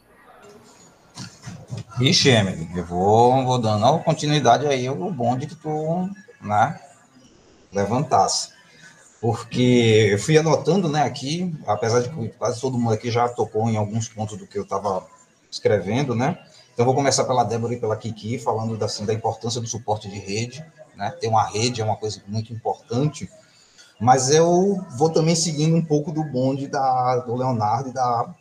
Vixe, Emily, eu vou, vou dando continuidade aí o bonde que tu né, levantasse. Porque eu fui anotando né, aqui, apesar de que quase todo mundo aqui já tocou em alguns pontos do que eu estava escrevendo, né? Então, vou começar pela Débora e pela Kiki, falando assim, da importância do suporte de rede. Né? Ter uma rede é uma coisa muito importante, mas eu vou também seguindo um pouco do bonde da, do Leonardo e da,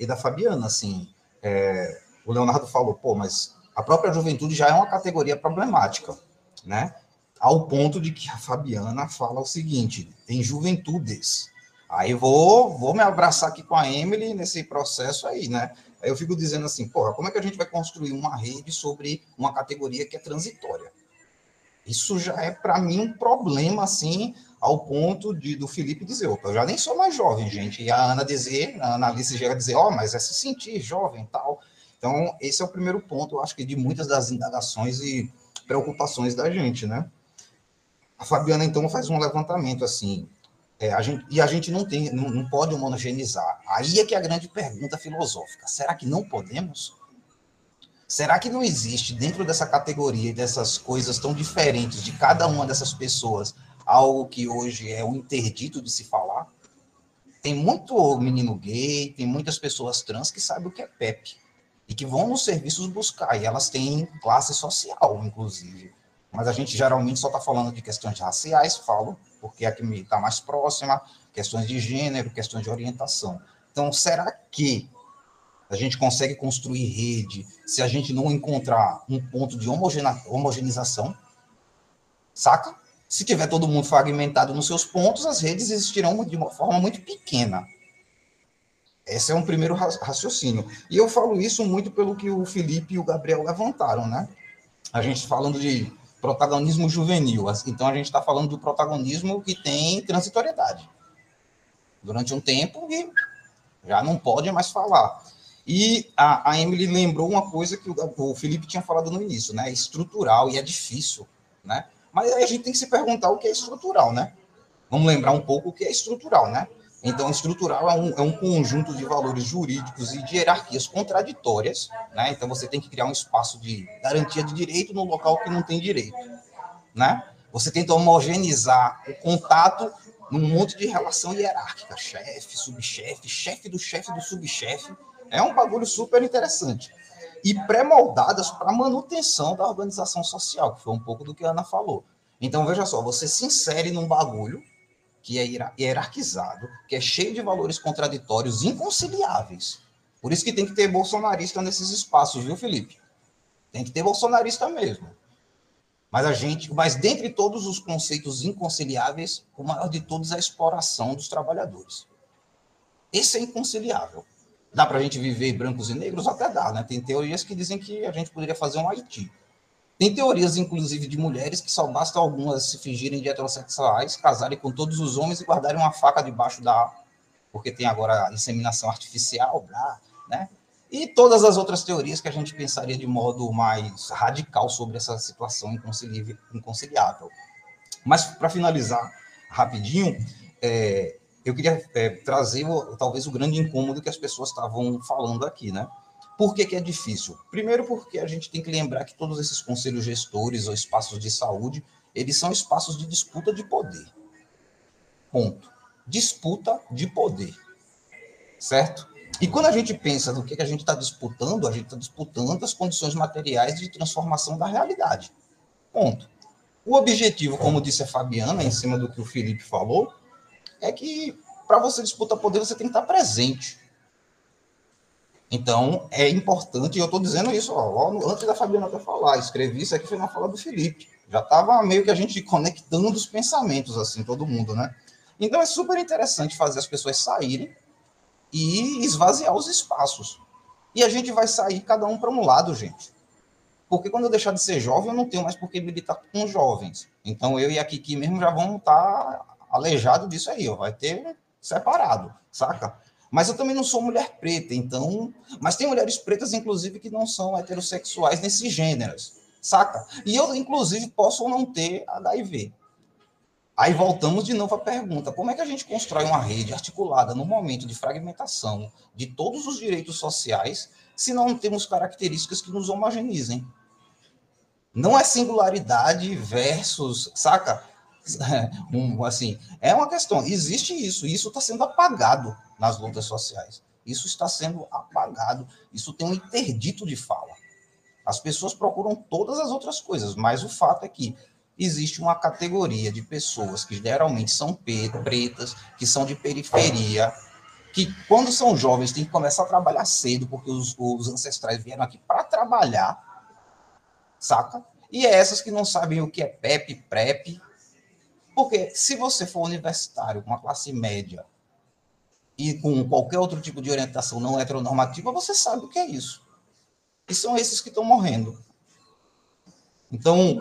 e da Fabiana. Assim, é, o Leonardo falou, pô, mas a própria juventude já é uma categoria problemática, né? Ao ponto de que a Fabiana fala o seguinte: tem juventudes. Aí vou, vou me abraçar aqui com a Emily nesse processo aí, né? Aí eu fico dizendo assim, porra, como é que a gente vai construir uma rede sobre uma categoria que é transitória? Isso já é, para mim, um problema, assim, ao ponto de do Felipe dizer, opa, eu já nem sou mais jovem, gente. E a Ana dizer, a Analice já dizer, ó, oh, mas é se sentir jovem tal. Então, esse é o primeiro ponto, eu acho que de muitas das indagações e preocupações da gente, né? A Fabiana, então, faz um levantamento, assim, é, a gente, e a gente não tem, não, não pode homogeneizar. Aí é que é a grande pergunta filosófica. Será que não podemos? Será que não existe dentro dessa categoria dessas coisas tão diferentes de cada uma dessas pessoas algo que hoje é um interdito de se falar? Tem muito menino gay, tem muitas pessoas trans que sabem o que é PEP e que vão nos serviços buscar, e elas têm classe social, inclusive. Mas a gente geralmente só está falando de questões raciais, falo, porque é a que me está mais próxima, questões de gênero, questões de orientação. Então, será que a gente consegue construir rede se a gente não encontrar um ponto de homogeneização? Saca? Se tiver todo mundo fragmentado nos seus pontos, as redes existirão de uma forma muito pequena. Esse é um primeiro raciocínio. E eu falo isso muito pelo que o Felipe e o Gabriel levantaram, né? A gente falando de protagonismo juvenil. Então a gente está falando do protagonismo que tem transitoriedade. Durante um tempo e já não pode mais falar. E a, a Emily lembrou uma coisa que o, o Felipe tinha falado no início, né? É estrutural e é difícil, né? Mas aí a gente tem que se perguntar o que é estrutural, né? Vamos lembrar um pouco o que é estrutural, né? Então, estrutural é um, é um conjunto de valores jurídicos e de hierarquias contraditórias, né? Então, você tem que criar um espaço de garantia de direito no local que não tem direito, né? Você tenta homogeneizar o contato num monte de relação hierárquica, chefe, subchefe, chefe do chefe do subchefe. É um bagulho super interessante. E pré-moldadas para manutenção da organização social, que foi um pouco do que a Ana falou. Então, veja só, você se insere num bagulho que é hierarquizado, que é cheio de valores contraditórios inconciliáveis. Por isso que tem que ter bolsonarista nesses espaços, viu, Felipe? Tem que ter bolsonarista mesmo. Mas a gente, mas dentre todos os conceitos inconciliáveis, o maior de todos é a exploração dos trabalhadores. Esse é inconciliável. Dá para a gente viver brancos e negros? Até dá, né? Tem teorias que dizem que a gente poderia fazer um Haiti. Tem teorias, inclusive, de mulheres que só basta algumas se fingirem de heterossexuais, casarem com todos os homens e guardarem uma faca debaixo da. Porque tem agora a inseminação artificial, né? E todas as outras teorias que a gente pensaria de modo mais radical sobre essa situação inconciliável. Mas, para finalizar rapidinho, é, eu queria é, trazer talvez o grande incômodo que as pessoas estavam falando aqui, né? Por que, que é difícil? Primeiro, porque a gente tem que lembrar que todos esses conselhos gestores ou espaços de saúde, eles são espaços de disputa de poder. Ponto. Disputa de poder. Certo? E quando a gente pensa no que, que a gente está disputando, a gente está disputando as condições materiais de transformação da realidade. Ponto. O objetivo, como disse a Fabiana, em cima do que o Felipe falou, é que para você disputar poder, você tem que estar presente. Então, é importante, e eu estou dizendo isso ó, antes da Fabiana até falar, escrevi isso aqui, foi na fala do Felipe. Já estava meio que a gente conectando os pensamentos, assim, todo mundo, né? Então, é super interessante fazer as pessoas saírem e esvaziar os espaços. E a gente vai sair cada um para um lado, gente. Porque quando eu deixar de ser jovem, eu não tenho mais por que militar com jovens. Então eu e a Kiki mesmo já vamos estar tá aleijado disso aí, ó. vai ter separado, saca? Mas eu também não sou mulher preta, então. Mas tem mulheres pretas, inclusive, que não são heterossexuais nesses gêneros, saca? E eu, inclusive, posso não ter HIV. Aí voltamos de novo à pergunta: como é que a gente constrói uma rede articulada no momento de fragmentação de todos os direitos sociais se não temos características que nos homogeneizem? Não é singularidade versus, saca? Um, assim, é uma questão. Existe isso, isso está sendo apagado nas lutas sociais. Isso está sendo apagado. Isso tem um interdito de fala. As pessoas procuram todas as outras coisas, mas o fato é que existe uma categoria de pessoas que geralmente são pretas, que são de periferia, que quando são jovens têm que começar a trabalhar cedo, porque os, os ancestrais vieram aqui para trabalhar, saca? E é essas que não sabem o que é PEP, PrEP. Porque se você for universitário, com uma classe média, e com qualquer outro tipo de orientação não heteronormativa, você sabe o que é isso. E são esses que estão morrendo. Então,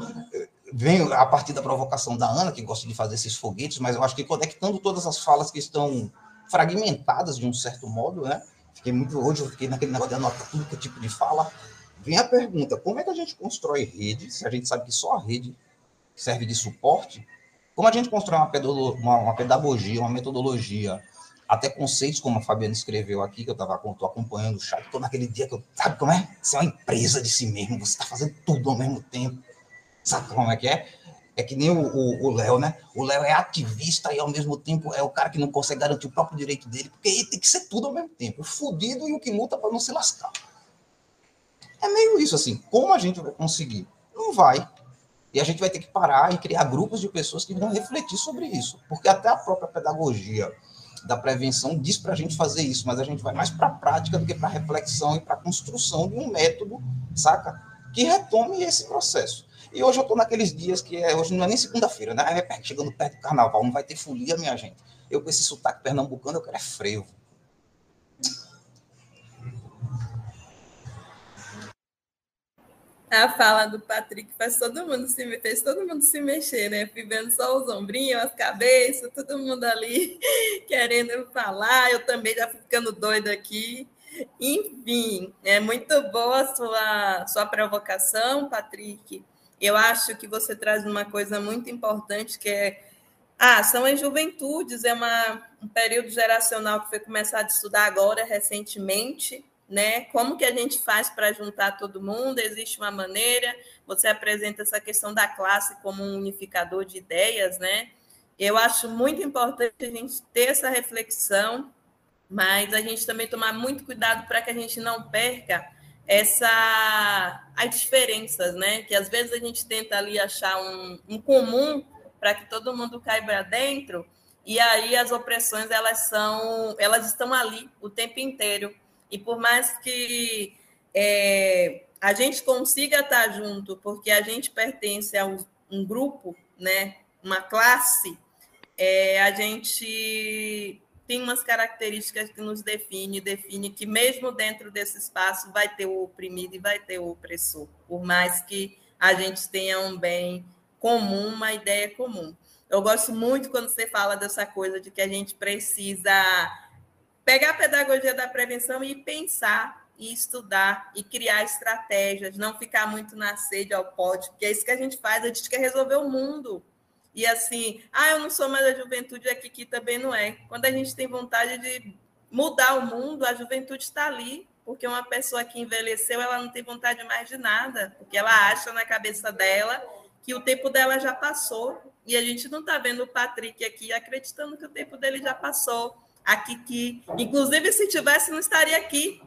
vem a partir da provocação da Ana, que gosta de fazer esses foguetes, mas eu acho que conectando todas as falas que estão fragmentadas de um certo modo, né? Fiquei muito hoje, eu fiquei naquele negócio de anotar tudo que é tipo de fala, Vem a pergunta: como é que a gente constrói rede, se a gente sabe que só a rede serve de suporte? Como a gente constrói uma, uma, pedagogia, uma metodologia, até conceitos como a Fabiana escreveu aqui, que eu estava acompanhando o chat, estou naquele dia que eu, sabe como é? Você é uma empresa de si mesmo, você está fazendo tudo ao mesmo tempo. Sabe como é que é? É que nem o Léo, né? O Léo é ativista e ao mesmo tempo é o cara que não consegue garantir o próprio direito dele, porque ele tem que ser tudo ao mesmo tempo. O fudido e o que luta para não se lascar. É meio isso, assim. Como a gente vai conseguir? Não vai. E a gente vai ter que parar e criar grupos de pessoas que vão refletir sobre isso. Porque até a própria pedagogia da prevenção diz para a gente fazer isso, mas a gente vai mais para a prática do que para a reflexão e para a construção de um método, saca? Que retome esse processo. E hoje eu estou naqueles dias que é, hoje não é nem segunda-feira, né? É chegando perto do carnaval, não vai ter folia, minha gente. Eu com esse sotaque pernambucano, eu quero é frevo. A fala do Patrick faz todo mundo se fez todo mundo se mexer, né? Fui vendo só os ombrinhos, as cabeças, todo mundo ali querendo falar. Eu também já ficando doida aqui. Enfim, é muito boa a sua, sua provocação, Patrick. Eu acho que você traz uma coisa muito importante que é ah, são as juventudes, é uma, um período geracional que foi começado a estudar agora, recentemente, né? Como que a gente faz para juntar todo mundo? Existe uma maneira? Você apresenta essa questão da classe como um unificador de ideias, né? Eu acho muito importante a gente ter essa reflexão, mas a gente também tomar muito cuidado para que a gente não perca essa as diferenças, né? Que às vezes a gente tenta ali achar um, um comum para que todo mundo caiba dentro, e aí as opressões elas são, elas estão ali o tempo inteiro. E por mais que é, a gente consiga estar junto, porque a gente pertence a um, um grupo, né, uma classe, é, a gente tem umas características que nos define, define que mesmo dentro desse espaço vai ter o oprimido e vai ter o opressor, por mais que a gente tenha um bem comum, uma ideia comum. Eu gosto muito quando você fala dessa coisa de que a gente precisa pegar a pedagogia da prevenção e pensar e estudar e criar estratégias, não ficar muito na sede ao pote, porque é isso que a gente faz, a gente quer resolver o mundo. E assim, ah, eu não sou mais a juventude aqui, que também não é. Quando a gente tem vontade de mudar o mundo, a juventude está ali, porque uma pessoa que envelheceu, ela não tem vontade mais de nada, porque ela acha na cabeça dela que o tempo dela já passou. E a gente não está vendo o Patrick aqui acreditando que o tempo dele já passou a Kiki. Inclusive, se tivesse, não estaria aqui.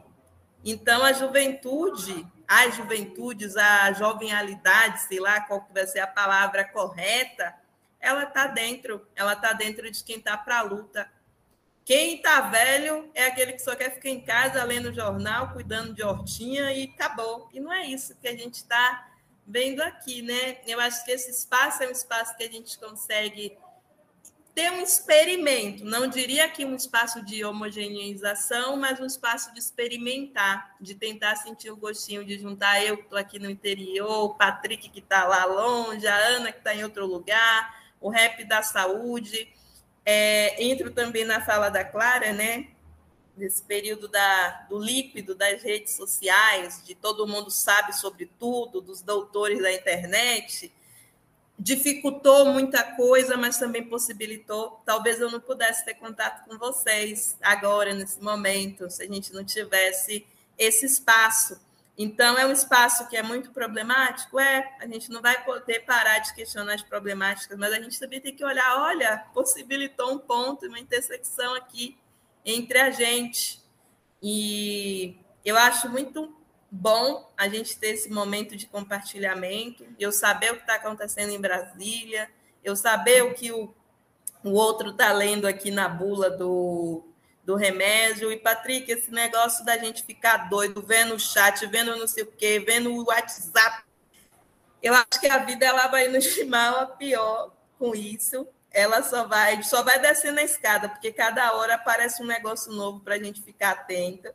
Então, a juventude, as juventudes, a jovialidade, sei lá qual que vai ser a palavra correta, ela está dentro, ela está dentro de quem está para a luta. Quem está velho é aquele que só quer ficar em casa lendo jornal, cuidando de hortinha e acabou. E não é isso que a gente está vendo aqui, né? Eu acho que esse espaço é um espaço que a gente consegue ter um experimento, não diria que um espaço de homogeneização, mas um espaço de experimentar, de tentar sentir o gostinho de juntar eu que estou aqui no interior, o Patrick que está lá longe, a Ana que está em outro lugar, o rap da saúde. É, entro também na fala da Clara, né? Nesse período da, do líquido das redes sociais, de todo mundo sabe sobre tudo, dos doutores da internet dificultou muita coisa, mas também possibilitou. Talvez eu não pudesse ter contato com vocês agora, nesse momento, se a gente não tivesse esse espaço. Então, é um espaço que é muito problemático? É, a gente não vai poder parar de questionar as problemáticas, mas a gente também tem que olhar: olha, possibilitou um ponto, uma intersecção aqui entre a gente. E eu acho muito bom a gente ter esse momento de compartilhamento, eu saber o que está acontecendo em Brasília, eu saber o que o, o outro está lendo aqui na bula do, do remédio. E, Patrick, esse negócio da gente ficar doido, vendo o chat, vendo não sei o quê, vendo o WhatsApp. Eu acho que a vida ela vai nos chamar a pior com isso. Ela só vai, só vai descendo a escada, porque cada hora aparece um negócio novo para a gente ficar atenta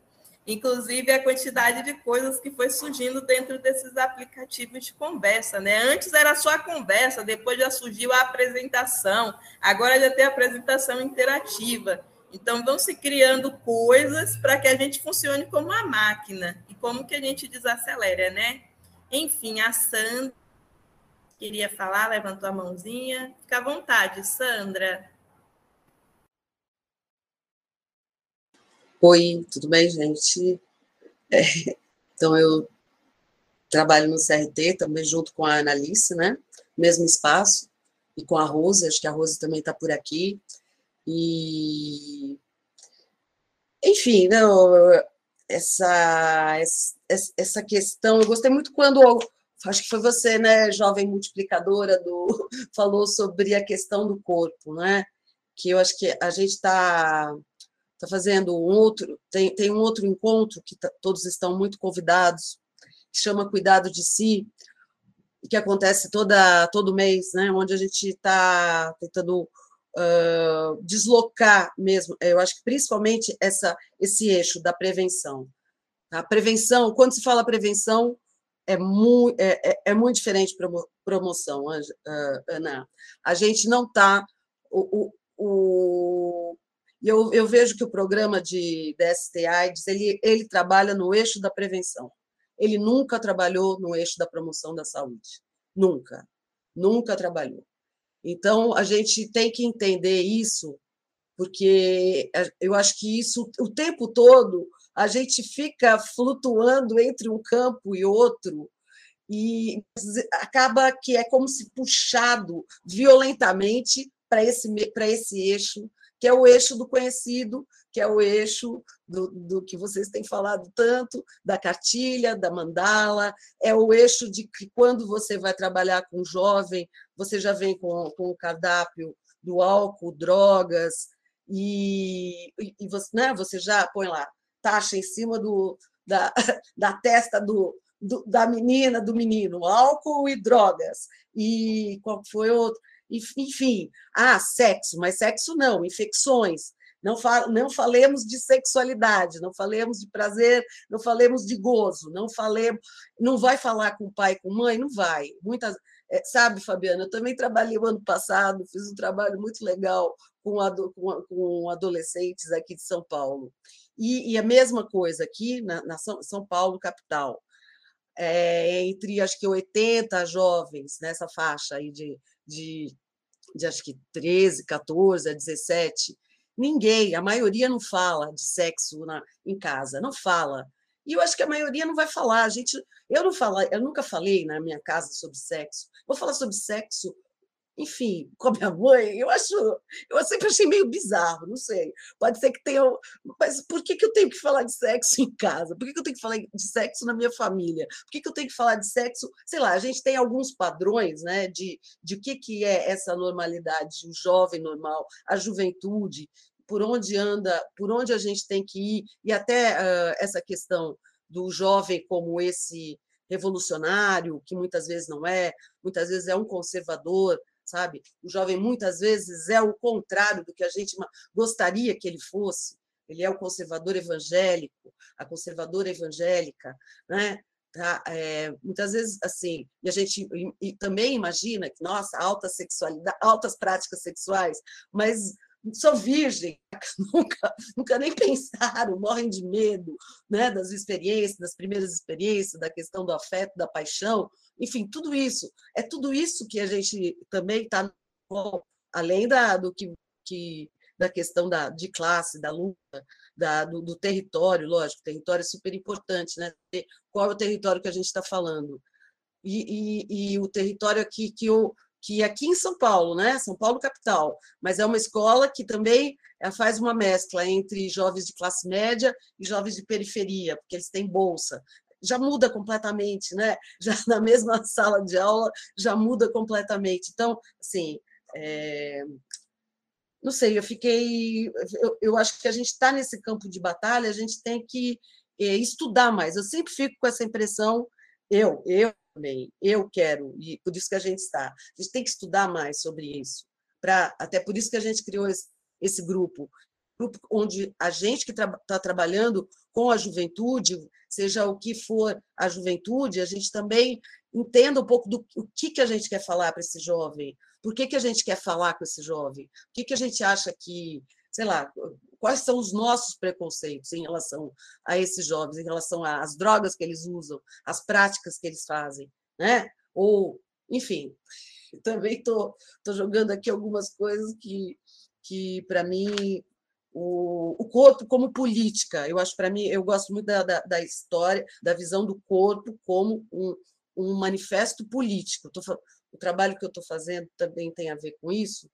inclusive a quantidade de coisas que foi surgindo dentro desses aplicativos de conversa, né? Antes era só a conversa, depois já surgiu a apresentação, agora já tem a apresentação interativa. Então vão se criando coisas para que a gente funcione como uma máquina e como que a gente desacelera, né? Enfim, a Sandra queria falar, levantou a mãozinha. Fica à vontade, Sandra. Oi, tudo bem, gente? É, então, eu trabalho no CRT também junto com a Analice, né? Mesmo espaço, e com a Rose, acho que a Rose também está por aqui. E. Enfim, não, essa, essa questão, eu gostei muito quando acho que foi você, né, jovem multiplicadora, do, falou sobre a questão do corpo, né? Que eu acho que a gente está está fazendo um outro, tem, tem um outro encontro que tá, todos estão muito convidados, que chama Cuidado de Si, que acontece toda, todo mês, né, onde a gente está tentando uh, deslocar mesmo, eu acho que principalmente essa, esse eixo da prevenção. A prevenção, quando se fala prevenção, é muito, é, é, é muito diferente para promoção, Ana. A gente não está. O, o, e eu, eu vejo que o programa de DST AIDS ele, ele trabalha no eixo da prevenção. Ele nunca trabalhou no eixo da promoção da saúde. Nunca. Nunca trabalhou. Então, a gente tem que entender isso, porque eu acho que isso, o tempo todo, a gente fica flutuando entre um campo e outro, e acaba que é como se puxado violentamente para esse, esse eixo que é o eixo do conhecido, que é o eixo do, do, que vocês têm falado tanto, da cartilha, da mandala, é o eixo de que quando você vai trabalhar com jovem, você já vem com, com o cardápio do álcool, drogas, e, e você, né, você já põe lá taxa em cima do, da, da testa do, do, da menina, do menino, álcool e drogas. E qual foi outro? Enfim, ah, sexo, mas sexo não, infecções. Não, fa não falemos de sexualidade, não falemos de prazer, não falemos de gozo, não falemos, não vai falar com pai, com mãe, não vai. Muitas, é, sabe, Fabiana, eu também trabalhei o ano passado, fiz um trabalho muito legal com, ado com, com adolescentes aqui de São Paulo. E, e a mesma coisa aqui na, na São, São Paulo, capital. É, entre acho que 80 jovens nessa faixa aí de de, de acho que 13, 14 a 17, ninguém, a maioria não fala de sexo na, em casa, não fala. E eu acho que a maioria não vai falar. A gente, eu não falo, eu nunca falei na minha casa sobre sexo. Vou falar sobre sexo enfim, com a minha mãe, eu acho, eu sempre achei meio bizarro, não sei. Pode ser que tenha, mas por que, que eu tenho que falar de sexo em casa? Por que, que eu tenho que falar de sexo na minha família? Por que, que eu tenho que falar de sexo? Sei lá, a gente tem alguns padrões, né, de de o que que é essa normalidade, o jovem normal, a juventude, por onde anda, por onde a gente tem que ir e até uh, essa questão do jovem como esse revolucionário, que muitas vezes não é, muitas vezes é um conservador, sabe? O jovem muitas vezes é o contrário do que a gente gostaria que ele fosse. Ele é o conservador evangélico, a conservadora evangélica, né? Tá? É, muitas vezes assim e a gente e, e também imagina que nossa alta sexualidade altas práticas sexuais mas sou virgem, nunca, nunca nem pensaram, morrem de medo né, das experiências, das primeiras experiências, da questão do afeto, da paixão, enfim, tudo isso. É tudo isso que a gente também está, além da, do que, que, da questão da, de classe, da luta, da, do, do território, lógico, território é super importante, né? Qual é o território que a gente está falando? E, e, e, o território aqui que eu que aqui em São Paulo, né? São Paulo capital, mas é uma escola que também eh, faz uma mescla entre jovens de classe média e jovens de periferia, porque eles têm bolsa. Já muda completamente, né? Já na mesma sala de aula já muda completamente. Então, assim, é... não sei, eu fiquei, eu, eu acho que a gente está nesse campo de batalha, a gente tem que é, estudar mais. Eu sempre fico com essa impressão, eu, eu também. Eu quero, e por isso que a gente está. A gente tem que estudar mais sobre isso. Pra, até por isso que a gente criou esse, esse grupo, grupo onde a gente que está tra trabalhando com a juventude, seja o que for a juventude, a gente também entenda um pouco do o que, que a gente quer falar para esse jovem, por que, que a gente quer falar com esse jovem, o que, que a gente acha que, sei lá, quais são os nossos preconceitos em relação a esses jovens, em relação às drogas que eles usam, às práticas que eles fazem, né? Ou, enfim, também tô, tô jogando aqui algumas coisas que, que para mim, o, o corpo como política, eu acho para mim, eu gosto muito da, da, da, história, da visão do corpo como um, um manifesto político. Tô, o trabalho que eu estou fazendo também tem a ver com isso.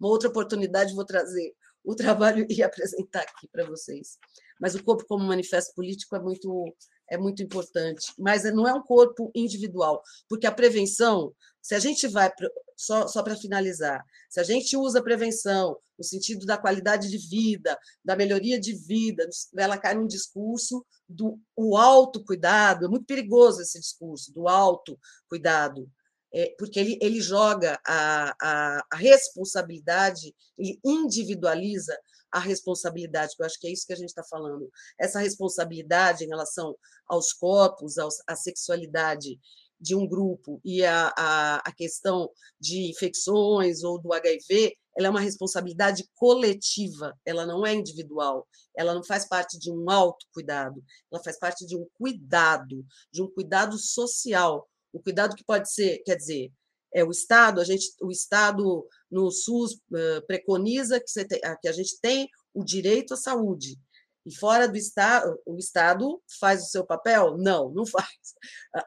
Uma outra oportunidade vou trazer o trabalho e apresentar aqui para vocês. Mas o corpo como manifesto político é muito é muito importante, mas não é um corpo individual, porque a prevenção, se a gente vai só, só para finalizar, se a gente usa a prevenção no sentido da qualidade de vida, da melhoria de vida, ela cai num discurso do o autocuidado, é muito perigoso esse discurso do autocuidado, é, porque ele, ele joga a, a, a, responsabilidade, ele individualiza a responsabilidade, que eu acho que é isso que a gente está falando. Essa responsabilidade em relação aos corpos, aos, à sexualidade de um grupo e a, a, a questão de infecções ou do HIV, ela é uma responsabilidade coletiva, ela não é individual, ela não faz parte de um autocuidado, ela faz parte de um cuidado, de um cuidado social, o cuidado que pode ser, quer dizer, é o Estado, a gente, o Estado no SUS uh, preconiza que, tem, que a gente tem o direito à saúde. E fora do Estado, o Estado faz o seu papel? Não, não faz.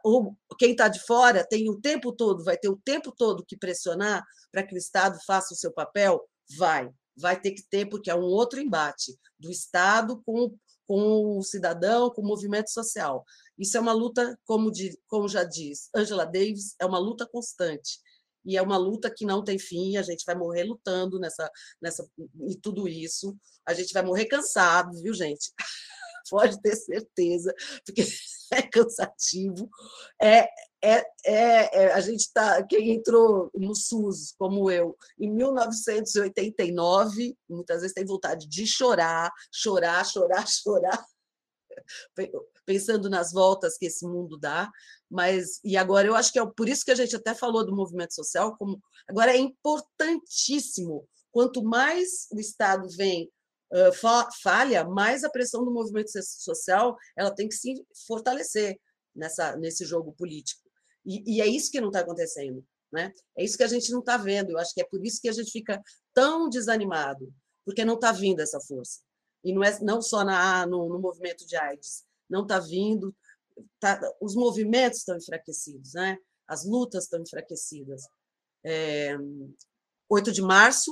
O, quem está de fora tem o tempo todo, vai ter o tempo todo que pressionar para que o Estado faça o seu papel? Vai, vai ter que ter, porque é um outro embate do Estado com, com o cidadão, com o movimento social. Isso é uma luta, como, de, como já diz Angela Davis, é uma luta constante. E é uma luta que não tem fim, a gente vai morrer lutando nessa, nessa, e tudo isso. A gente vai morrer cansado, viu, gente? Pode ter certeza, porque é cansativo. É, é, é, é a gente está. Quem entrou no SUS, como eu, em 1989, muitas vezes tem vontade de chorar, chorar, chorar, chorar pensando nas voltas que esse mundo dá, mas e agora eu acho que é por isso que a gente até falou do movimento social, como agora é importantíssimo. Quanto mais o Estado vem uh, falha, mais a pressão do movimento social ela tem que se fortalecer nessa nesse jogo político. E, e é isso que não está acontecendo, né? É isso que a gente não está vendo. Eu acho que é por isso que a gente fica tão desanimado, porque não está vindo essa força. E não é não só na, no, no movimento de AIDS, não está vindo, tá, os movimentos estão enfraquecidos, né? as lutas estão enfraquecidas. É, 8 de março,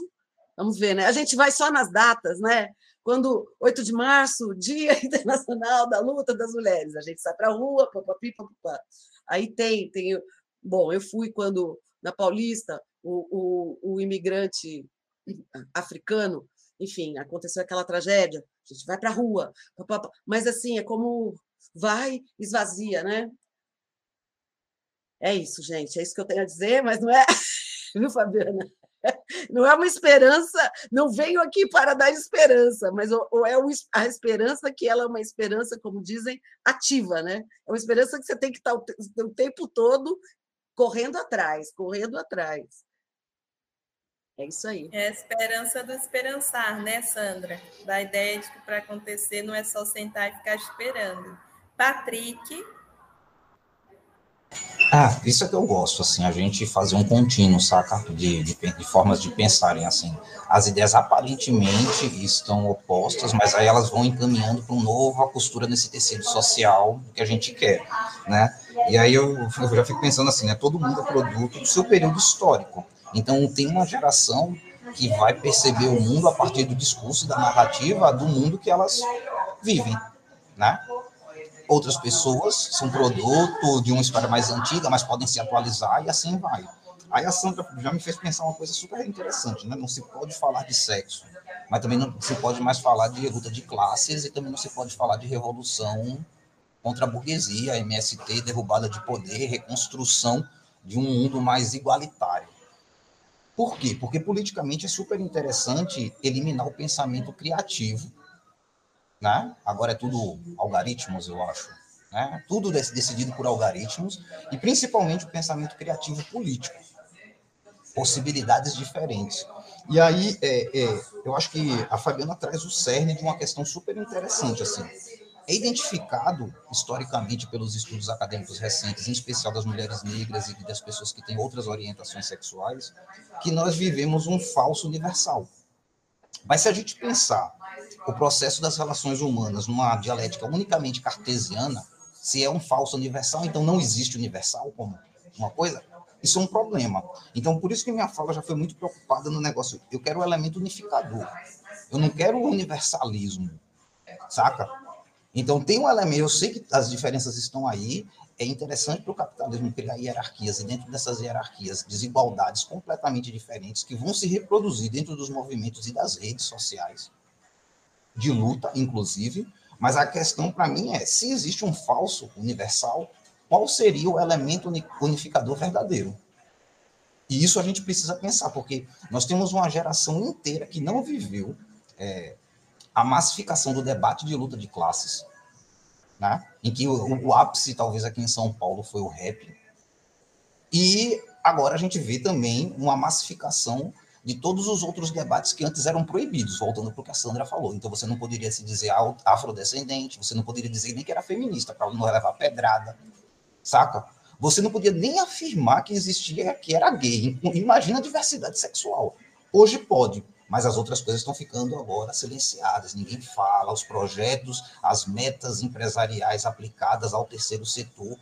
vamos ver, né? A gente vai só nas datas, né? Quando 8 de março, Dia Internacional da Luta das Mulheres, a gente sai para a rua, papapi, papapá. Aí tem, tem. Bom, eu fui quando na Paulista o, o, o imigrante africano enfim, aconteceu aquela tragédia, a gente vai para a rua, mas assim, é como vai, esvazia, né? É isso, gente, é isso que eu tenho a dizer, mas não é. viu, Fabiana? Não é uma esperança, não venho aqui para dar esperança, mas ou é a esperança que ela é uma esperança, como dizem, ativa, né? É uma esperança que você tem que estar o tempo todo correndo atrás, correndo atrás. É isso aí. É a esperança do esperançar, né, Sandra? Da ideia de que para acontecer não é só sentar e ficar esperando. Patrick, ah, isso é que eu gosto, assim, a gente fazer um contínuo, saca? De, de, de, formas de pensarem, assim. As ideias aparentemente estão opostas, mas aí elas vão encaminhando para uma nova costura nesse tecido social que a gente quer, né? E aí eu, eu já fico pensando assim, né? Todo mundo é produto do seu período histórico. Então tem uma geração que vai perceber o mundo a partir do discurso, da narrativa do mundo que elas vivem, né? Outras pessoas são produto de uma história mais antiga, mas podem se atualizar e assim vai. Aí a Sandra já me fez pensar uma coisa super interessante, né? Não se pode falar de sexo, mas também não se pode mais falar de luta de classes e também não se pode falar de revolução contra a burguesia, MST, derrubada de poder, reconstrução de um mundo mais igualitário. Por quê? Porque politicamente é super interessante eliminar o pensamento criativo né? Agora é tudo algoritmos, eu acho. Né? Tudo decidido por algoritmos e principalmente o pensamento criativo político. Possibilidades diferentes. E aí, é, é, eu acho que a Fabiana traz o cerne de uma questão super interessante. Assim. É identificado, historicamente, pelos estudos acadêmicos recentes, em especial das mulheres negras e das pessoas que têm outras orientações sexuais, que nós vivemos um falso universal. Mas se a gente pensar o processo das relações humanas numa dialética unicamente cartesiana, se é um falso universal, então não existe universal como uma coisa, isso é um problema. Então, por isso que minha fala já foi muito preocupada no negócio. Eu quero o elemento unificador. Eu não quero o universalismo, saca? Então, tem um elemento, eu sei que as diferenças estão aí, é interessante para o capitalismo criar hierarquias, e dentro dessas hierarquias, desigualdades completamente diferentes que vão se reproduzir dentro dos movimentos e das redes sociais de luta, inclusive, mas a questão para mim é: se existe um falso universal, qual seria o elemento unificador verdadeiro? E isso a gente precisa pensar, porque nós temos uma geração inteira que não viveu é, a massificação do debate de luta de classes, né? em que o, o ápice, talvez aqui em São Paulo, foi o rap. E agora a gente vê também uma massificação de todos os outros debates que antes eram proibidos, voltando para o que a Sandra falou. Então você não poderia se dizer afrodescendente, você não poderia dizer nem que era feminista, para não levar pedrada, saca? Você não podia nem afirmar que existia, que era gay. Imagina a diversidade sexual. Hoje pode, mas as outras coisas estão ficando agora silenciadas. Ninguém fala, os projetos, as metas empresariais aplicadas ao terceiro setor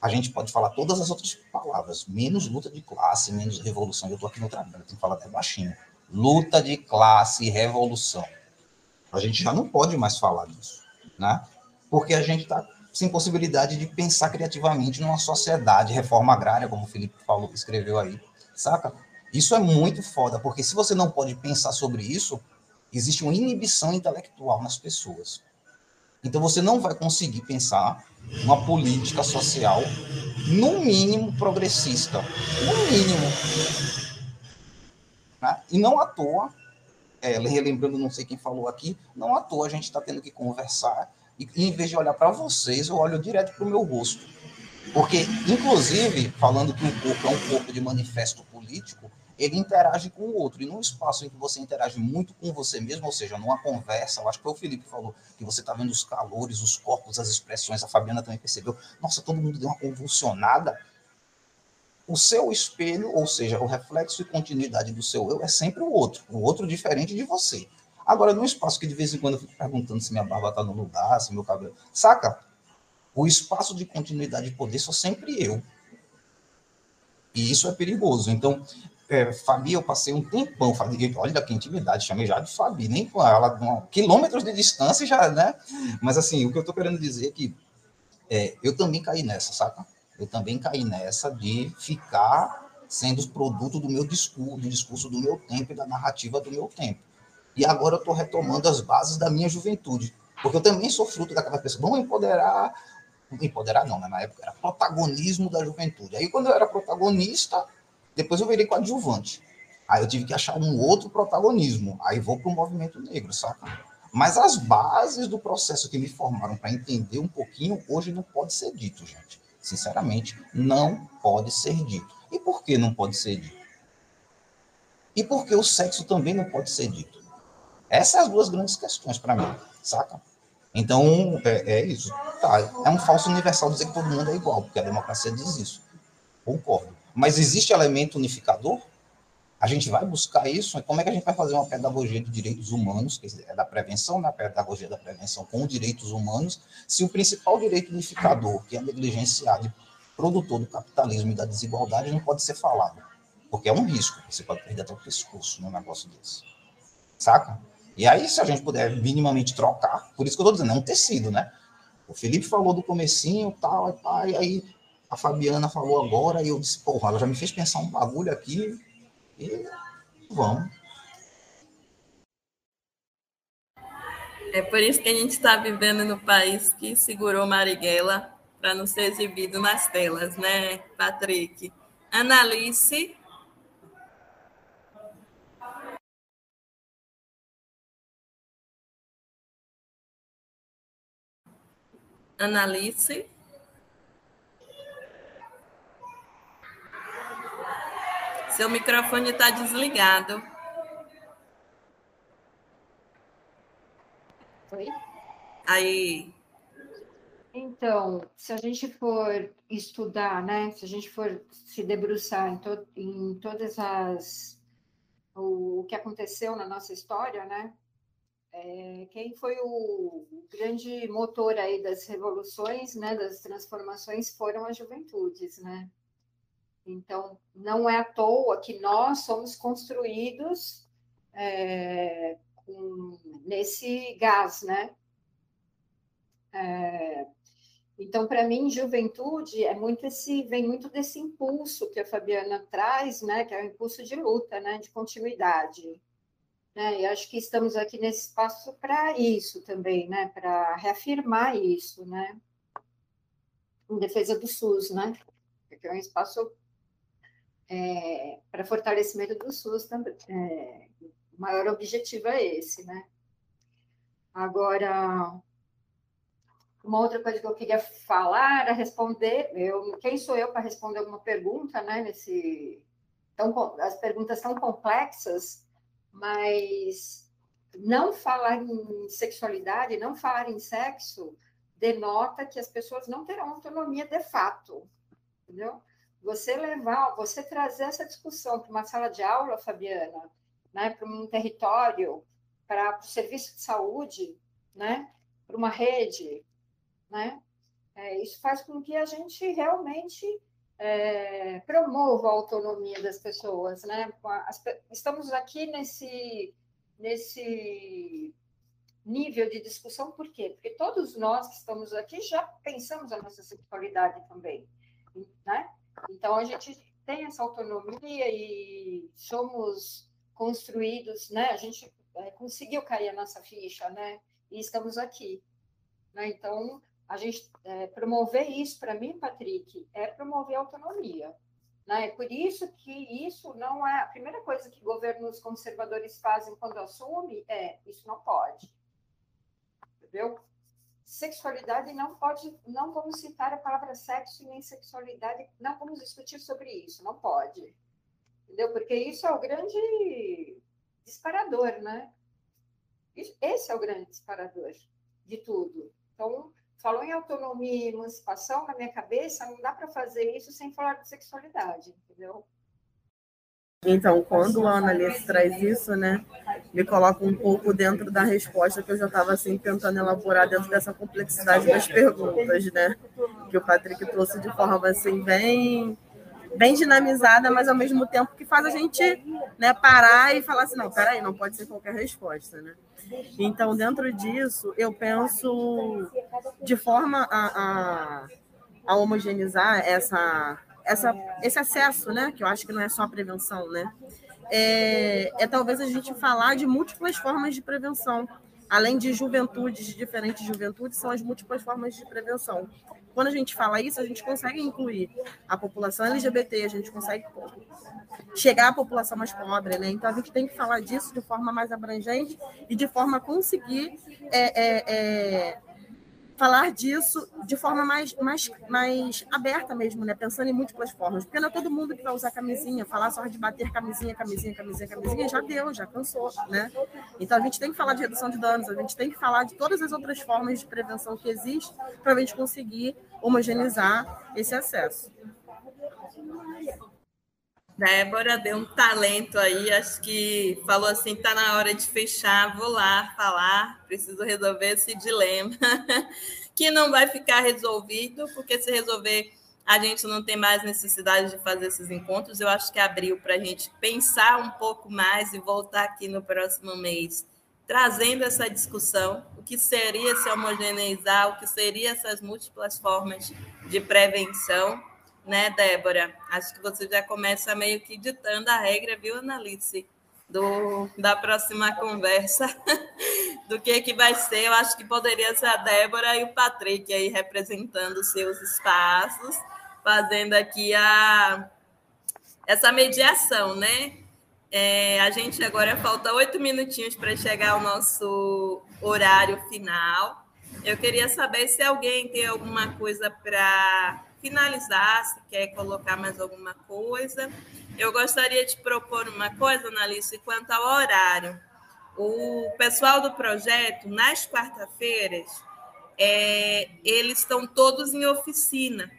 a gente pode falar todas as outras palavras, menos luta de classe, menos revolução. Eu estou aqui no trabalho, tenho que falar até baixinho. Luta de classe e revolução. A gente já não pode mais falar disso, né? Porque a gente está sem possibilidade de pensar criativamente numa sociedade, reforma agrária, como o Felipe falou, escreveu aí, saca? Isso é muito foda, porque se você não pode pensar sobre isso, existe uma inibição intelectual nas pessoas. Então você não vai conseguir pensar uma política social, no mínimo, progressista. No mínimo. Né? E não à toa, é, relembrando, não sei quem falou aqui, não à toa a gente está tendo que conversar, e, em vez de olhar para vocês, eu olho direto para o meu rosto. Porque, inclusive, falando que o corpo é um corpo de manifesto político, ele interage com o outro. E num espaço em que você interage muito com você mesmo, ou seja, numa conversa, eu acho que foi o Felipe que falou, que você está vendo os calores, os corpos, as expressões, a Fabiana também percebeu. Nossa, todo mundo deu uma convulsionada. O seu espelho, ou seja, o reflexo e continuidade do seu eu, é sempre o outro, o outro diferente de você. Agora, num espaço que de vez em quando eu fico perguntando se minha barba está no lugar, se meu cabelo. Saca? O espaço de continuidade de poder sou sempre eu. E isso é perigoso. Então, é, Fabi, eu passei um tempão, Fabi, olha que intimidade, chamei já de Fabi, nem com ela, quilômetros de distância já, né? Mas assim, o que eu tô querendo dizer é que é, eu também caí nessa, saca? Eu também caí nessa de ficar sendo produto do meu discurso, do discurso do meu tempo e da narrativa do meu tempo. E agora eu estou retomando as bases da minha juventude, porque eu também sou fruto daquela pessoa, vamos empoderar, empoderar não, né? na época era protagonismo da juventude. Aí quando eu era protagonista, Depois eu virei coadjuvante. Aí eu tive que achar um outro protagonismo. Aí vou para o movimento negro, saca? Mas as bases do processo que me formaram para entender um pouquinho, hoje não pode ser dito, gente. Sinceramente, não pode ser dito. E por que não pode ser dito? E por que o sexo também não pode ser dito? Essas são as duas grandes questões para mim, saca? Então, é, é, isso. Tá, é um falso universal dizer que todo mundo é igual, porque a democracia diz isso. Concordo. Mas existe elemento unificador? A gente vai buscar isso? Como é que a gente vai fazer uma pedagogia de direitos humanos, que é da prevenção, na né? pedagogia da prevenção com direitos humanos, se o principal direito unificador, que é negligenciado, produtor do capitalismo e da desigualdade, não pode ser falado? Porque é um risco, você pode perder até o pescoço num negócio desse. Saca? E aí, se a gente puder minimamente trocar, por isso que eu estou dizendo, é um tecido, né? O Felipe falou do comecinho, tal, e aí a Fabiana falou agora, e eu disse, porra, ela já me fez pensar um bagulho aqui, e vamos. É por isso que a gente está vivendo no país que segurou Marighella para não ser exibido nas telas, né, Patrick? Analice. Analice. Seu microfone está desligado. Oi? Aí. Então, se a gente for estudar, né, se a gente for se debruçar em, to em todas as o, o, que aconteceu na nossa história, né, é, quem foi o grande motor aí das revoluções, né, das transformações foram as juventudes, né. Então, não é à toa que nós somos construídos é, com, nesse gás, né? É, então, para mim, juventude é muito esse, vem muito desse impulso que a Fabiana traz, né? Que é o impulso de luta, né? De continuidade. Né? E acho que estamos aqui nesse espaço para isso também, né? Para reafirmar isso, né? Em defesa do SUS, né? Porque é um espaço é, para fortalecimento do SUS também. É, o maior objetivo é esse, né? Agora, uma outra coisa que eu queria falar era responder, eu, quem sou eu para responder alguma pergunta, né? Nesse, tão, as perguntas tão complexas, mas não falar em sexualidade, não falar em sexo, denota que as pessoas não terão autonomia de fato, entendeu? Você levar, você trazer essa discussão para uma sala de aula, Fabiana, né, para um território, para o serviço de saúde, né, para uma rede, né, é, isso faz com que a gente realmente é, promova a autonomia das pessoas, né? As, estamos aqui nesse nesse nível de discussão, por quê? Porque todos nós que estamos aqui já pensamos a nossa sexualidade também, né? Então, a gente tem essa autonomia e somos construídos, né? A gente é, conseguiu cair a nossa ficha, né? E estamos aqui. Né? Então, a gente é, promover isso, para mim, Patrick, é promover autonomia. Né? Por isso que isso não é... A primeira coisa que governos conservadores fazem quando assumem é isso não pode. Entendeu? Sexualidade não pode, não vamos citar a palavra sexo nem sexualidade, não vamos discutir sobre isso, não pode. Entendeu? Porque isso é o grande disparador, né? Esse é o grande disparador de tudo. Então, falou em autonomia e emancipação, na minha cabeça, não dá para fazer isso sem falar de sexualidade, entendeu? Então, quando a Annalise traz isso, né, me coloca um pouco dentro da resposta que eu já estava assim tentando elaborar dentro dessa complexidade das perguntas, né, que o Patrick trouxe de forma assim bem bem dinamizada, mas ao mesmo tempo que faz a gente né, parar e falar assim, não, peraí, não pode ser qualquer resposta, né? Então, dentro disso, eu penso de forma a, a, a homogeneizar essa essa, esse acesso, né? Que eu acho que não é só a prevenção, né? É, é talvez a gente falar de múltiplas formas de prevenção. além de juventudes, de diferentes juventudes, são as múltiplas formas de prevenção. Quando a gente fala isso, a gente consegue incluir a população LGBT, a gente consegue chegar à população mais pobre, né? Então a gente tem que falar disso de forma mais abrangente e de forma a conseguir é, é, é, falar disso de forma mais, mais, mais aberta mesmo, né? Pensando em múltiplas formas. Porque não é todo mundo que vai usar camisinha, falar só de bater camisinha, camisinha, camisinha, camisinha, já deu, já cansou, né? Então a gente tem que falar de redução de danos, a gente tem que falar de todas as outras formas de prevenção que existem para a gente conseguir homogeneizar esse acesso. Débora deu um talento aí, acho que falou assim, tá na hora de fechar, vou lá falar, preciso resolver esse dilema, que não vai ficar resolvido, porque se resolver a gente não tem mais necessidade de fazer esses encontros. Eu acho que abriu para a gente pensar um pouco mais e voltar aqui no próximo mês, trazendo essa discussão, o que seria se homogeneizar, o que seriam essas múltiplas formas de prevenção né, Débora? Acho que você já começa meio que ditando a regra, viu, Analice? Do, da próxima conversa, do que, que vai ser. Eu acho que poderia ser a Débora e o Patrick aí representando seus espaços, fazendo aqui a, essa mediação, né? É, a gente agora falta oito minutinhos para chegar ao nosso horário final. Eu queria saber se alguém tem alguma coisa para finalizar, se quer colocar mais alguma coisa. Eu gostaria de propor uma coisa, Analice, quanto ao horário. O pessoal do projeto, nas quarta-feiras, é, eles estão todos em oficina.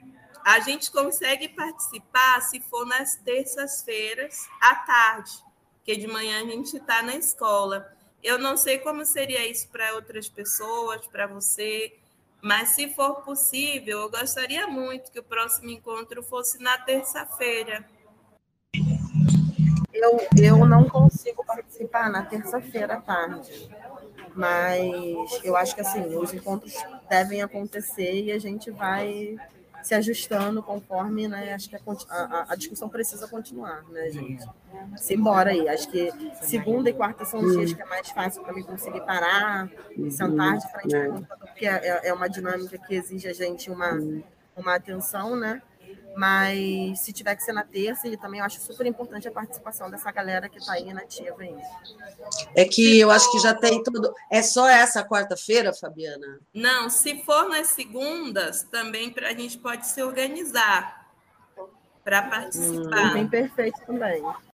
A gente consegue participar se for nas terças-feiras à tarde, porque de manhã a gente está na escola. Eu não sei como seria isso para outras pessoas, para você. Mas, se for possível, eu gostaria muito que o próximo encontro fosse na terça-feira. Eu, eu não consigo participar na terça-feira à tarde, mas eu acho que assim os encontros devem acontecer e a gente vai se ajustando conforme, né? Acho que a, a, a, discussão precisa continuar, né, gente? Simbora aí. Acho que segunda e quarta são os dias que é mais fácil para mim conseguir parar, sentar de frente para o computador, porque é, é uma dinâmica que exige a gente uma, uma atenção, né? Mas se tiver que ser na terça, e também eu acho super importante a participação dessa galera que está aí nativa ainda. É que eu acho que já tem tudo. É só essa quarta-feira, Fabiana? Não, se for nas segundas, também a gente pode se organizar para participar. Hum, bem perfeito também.